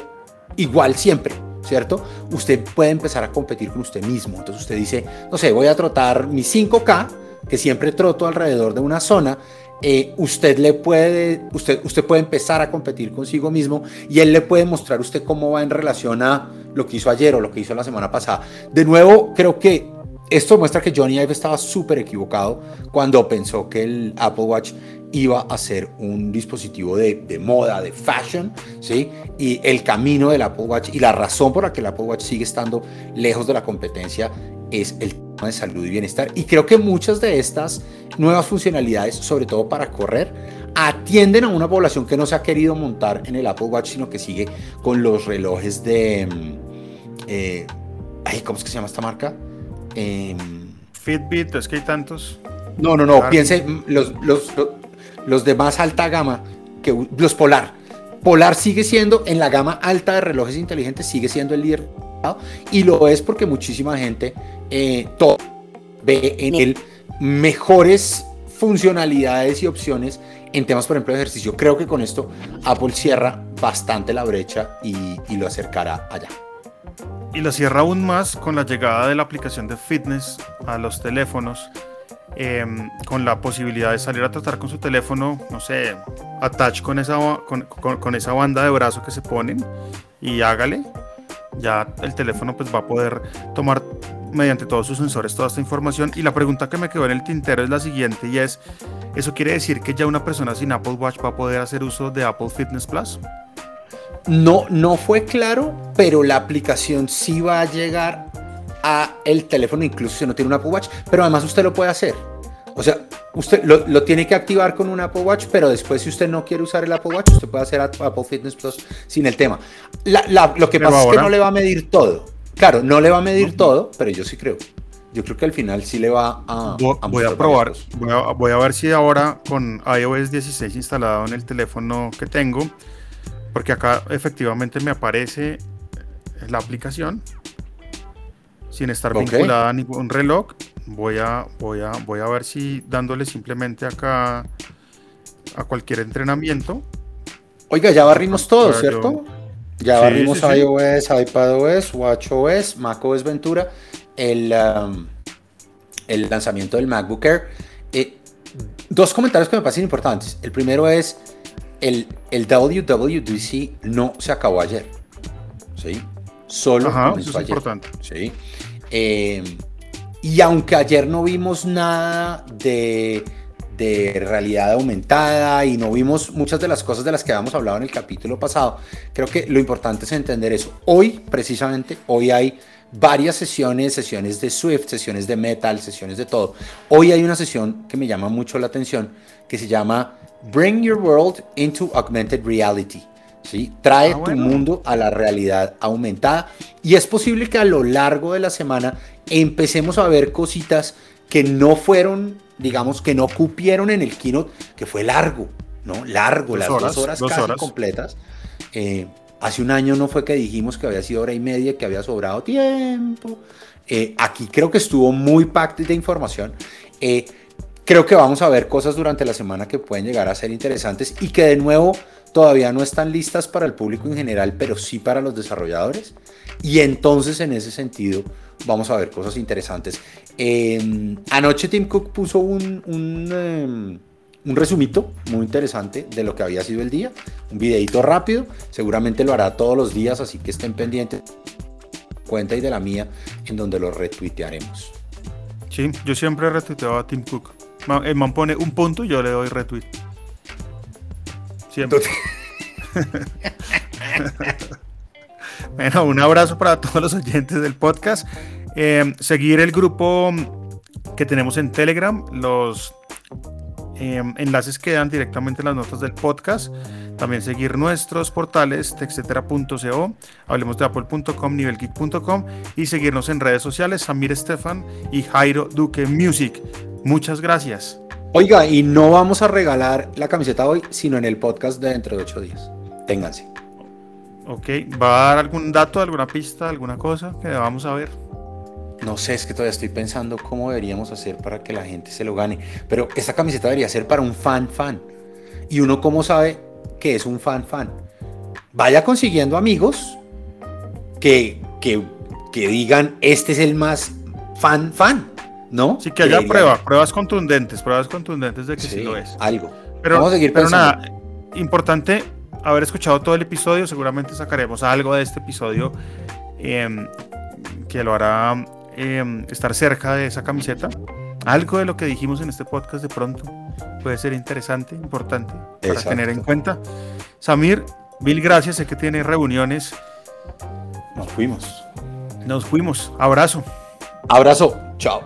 igual siempre, ¿cierto? Usted puede empezar a competir con usted mismo. Entonces usted dice, no sé, voy a trotar mi 5K, que siempre troto alrededor de una zona. Eh, usted le puede, usted, usted puede empezar a competir consigo mismo y él le puede mostrar usted cómo va en relación a lo que hizo ayer o lo que hizo la semana pasada. De nuevo, creo que esto muestra que Johnny Ive estaba súper equivocado cuando pensó que el Apple Watch iba a ser un dispositivo de, de moda, de fashion, ¿sí? Y el camino del Apple Watch y la razón por la que el Apple Watch sigue estando lejos de la competencia es el tema de salud y bienestar. Y creo que muchas de estas nuevas funcionalidades, sobre todo para correr, atienden a una población que no se ha querido montar en el Apple Watch, sino que sigue con los relojes de... mm, eh, ay, ¿Cómo es que se llama esta marca? Em, Fitbit, es que hay tantos. no, no, no, piense mm, los, los, los, los de más alta gama, que los Polar. Polar sigue siendo, en la gama alta de relojes inteligentes, sigue siendo el líder. Y lo es porque muchísima gente eh, ve en él mejores funcionalidades y opciones en temas, por ejemplo, de ejercicio. Creo que con esto Apple cierra bastante la brecha y, y lo acercará allá. Y lo cierra aún más con la llegada de la aplicación de fitness a los teléfonos, em, con la posibilidad de salir a tratar con su teléfono, no sé, attach con esa, con, con- con esa banda de brazo que se ponen y hágale. Ya el teléfono pues va a poder tomar mediante todos sus sensores toda esta información. Y la pregunta que me quedó en el tintero es la siguiente y es, ¿eso quiere decir que ya una persona sin Apple Watch va a poder hacer uso de Apple Fitness Plus? No, no fue claro, pero la aplicación sí va a llegar a el teléfono, incluso si no tiene un Apple Watch, pero además usted lo puede hacer. O sea, usted lo, lo tiene que activar con un Apple Watch, pero después si usted no quiere usar el Apple Watch, usted puede hacer Ap- Apple Fitness Plus sin el tema. La- la- lo que Pero pasa es que no le va a medir todo. Claro, no le va a medir todo, pero yo sí creo. Yo creo que al final sí le va a... Voy, a voy a mostrar probar, voy a, voy a ver si ahora con iOS 16 instalado en el teléfono que tengo, porque acá efectivamente me aparece la aplicación sin estar vinculada a ningún reloj. Voy a, voy, a, voy a ver si dándole simplemente acá a cualquier entrenamiento. Oiga, ya barrimos todo, Para yo- ¿cierto? Ya Sí, barrimos sí, sí. iOS, iPadOS, WatchOS, macOS Ventura. El, um, el lanzamiento del MacBook Air. Eh, dos comentarios que me parecen importantes. El primero es, el, el WWDC no se acabó ayer. ¿Sí? Solo Ajá, comenzó eso es ayer. importante. ¿sí? Eh, y aunque ayer no vimos nada de, de realidad aumentada y no vimos muchas de las cosas de las que habíamos hablado en el capítulo pasado, creo que lo importante es entender eso. Hoy, precisamente, hoy hay varias sesiones, sesiones de Swift, sesiones de Metal, sesiones de todo. Hoy hay una sesión que me llama mucho la atención que se llama Bring Your World into Augmented Reality. ¿sí? Trae Ah, tu mundo a la realidad aumentada y es posible que a lo largo de la semana empecemos a ver cositas que no fueron, digamos, que no cupieron en el keynote, que fue largo, ¿no? Largo, Dos las horas, dos horas dos casi horas. completas. Eh, hace un año no fue que dijimos que había sido hora y media, que había sobrado tiempo. Eh, aquí creo que estuvo muy packed de información. Eh, creo que vamos a ver cosas durante la semana que pueden llegar a ser interesantes y que de nuevo todavía no están listas para el público en general, pero sí para los desarrolladores. Y entonces en ese sentido vamos a ver cosas interesantes. Eh, anoche Tim Cook puso un, un, eh, un resumito muy interesante de lo que había sido el día, un videito rápido, seguramente lo hará todos los días, así que estén pendientes cuenta y de la mía en donde lo retuitearemos. Sí, yo siempre retuiteo a Tim Cook. El man pone un punto y yo le doy retweet. Siempre. <laughs> <laughs> bueno, un abrazo para todos los oyentes del podcast. Eh, seguir el grupo que tenemos en Telegram. Los eh, enlaces quedan directamente en las notas del podcast. También seguir nuestros portales textetera.co, hablemos de apple.com, nivelgeek.com y seguirnos en redes sociales, Samir Estefan y Jairo Duque Music. Muchas gracias. Oiga, y no vamos a regalar la camiseta hoy, sino en el podcast de dentro de ocho días. Ténganse. Ok, ¿va a dar algún dato, alguna pista, alguna cosa que vamos a ver? No sé, es que todavía estoy pensando cómo deberíamos hacer para que la gente se lo gane. Pero esta camiseta debería ser para un fan fan. Y uno cómo sabe que es un fan fan. Vaya consiguiendo amigos que, que, que digan, este es el más fan fan, ¿no? Sí, que haya pruebas, pruebas contundentes, pruebas contundentes de que sí, Sí, lo es. algo. Pero, Vamos a seguir pero nada, importante haber escuchado todo el episodio. Seguramente sacaremos algo de este episodio em, que lo hará em, estar cerca de esa camiseta. Algo de lo que dijimos en este podcast de pronto puede ser interesante, importante para Exacto. tener en cuenta. Samir, mil gracias. Sé que tiene reuniones. Nos fuimos. Nos fuimos. Abrazo. Abrazo. Chao.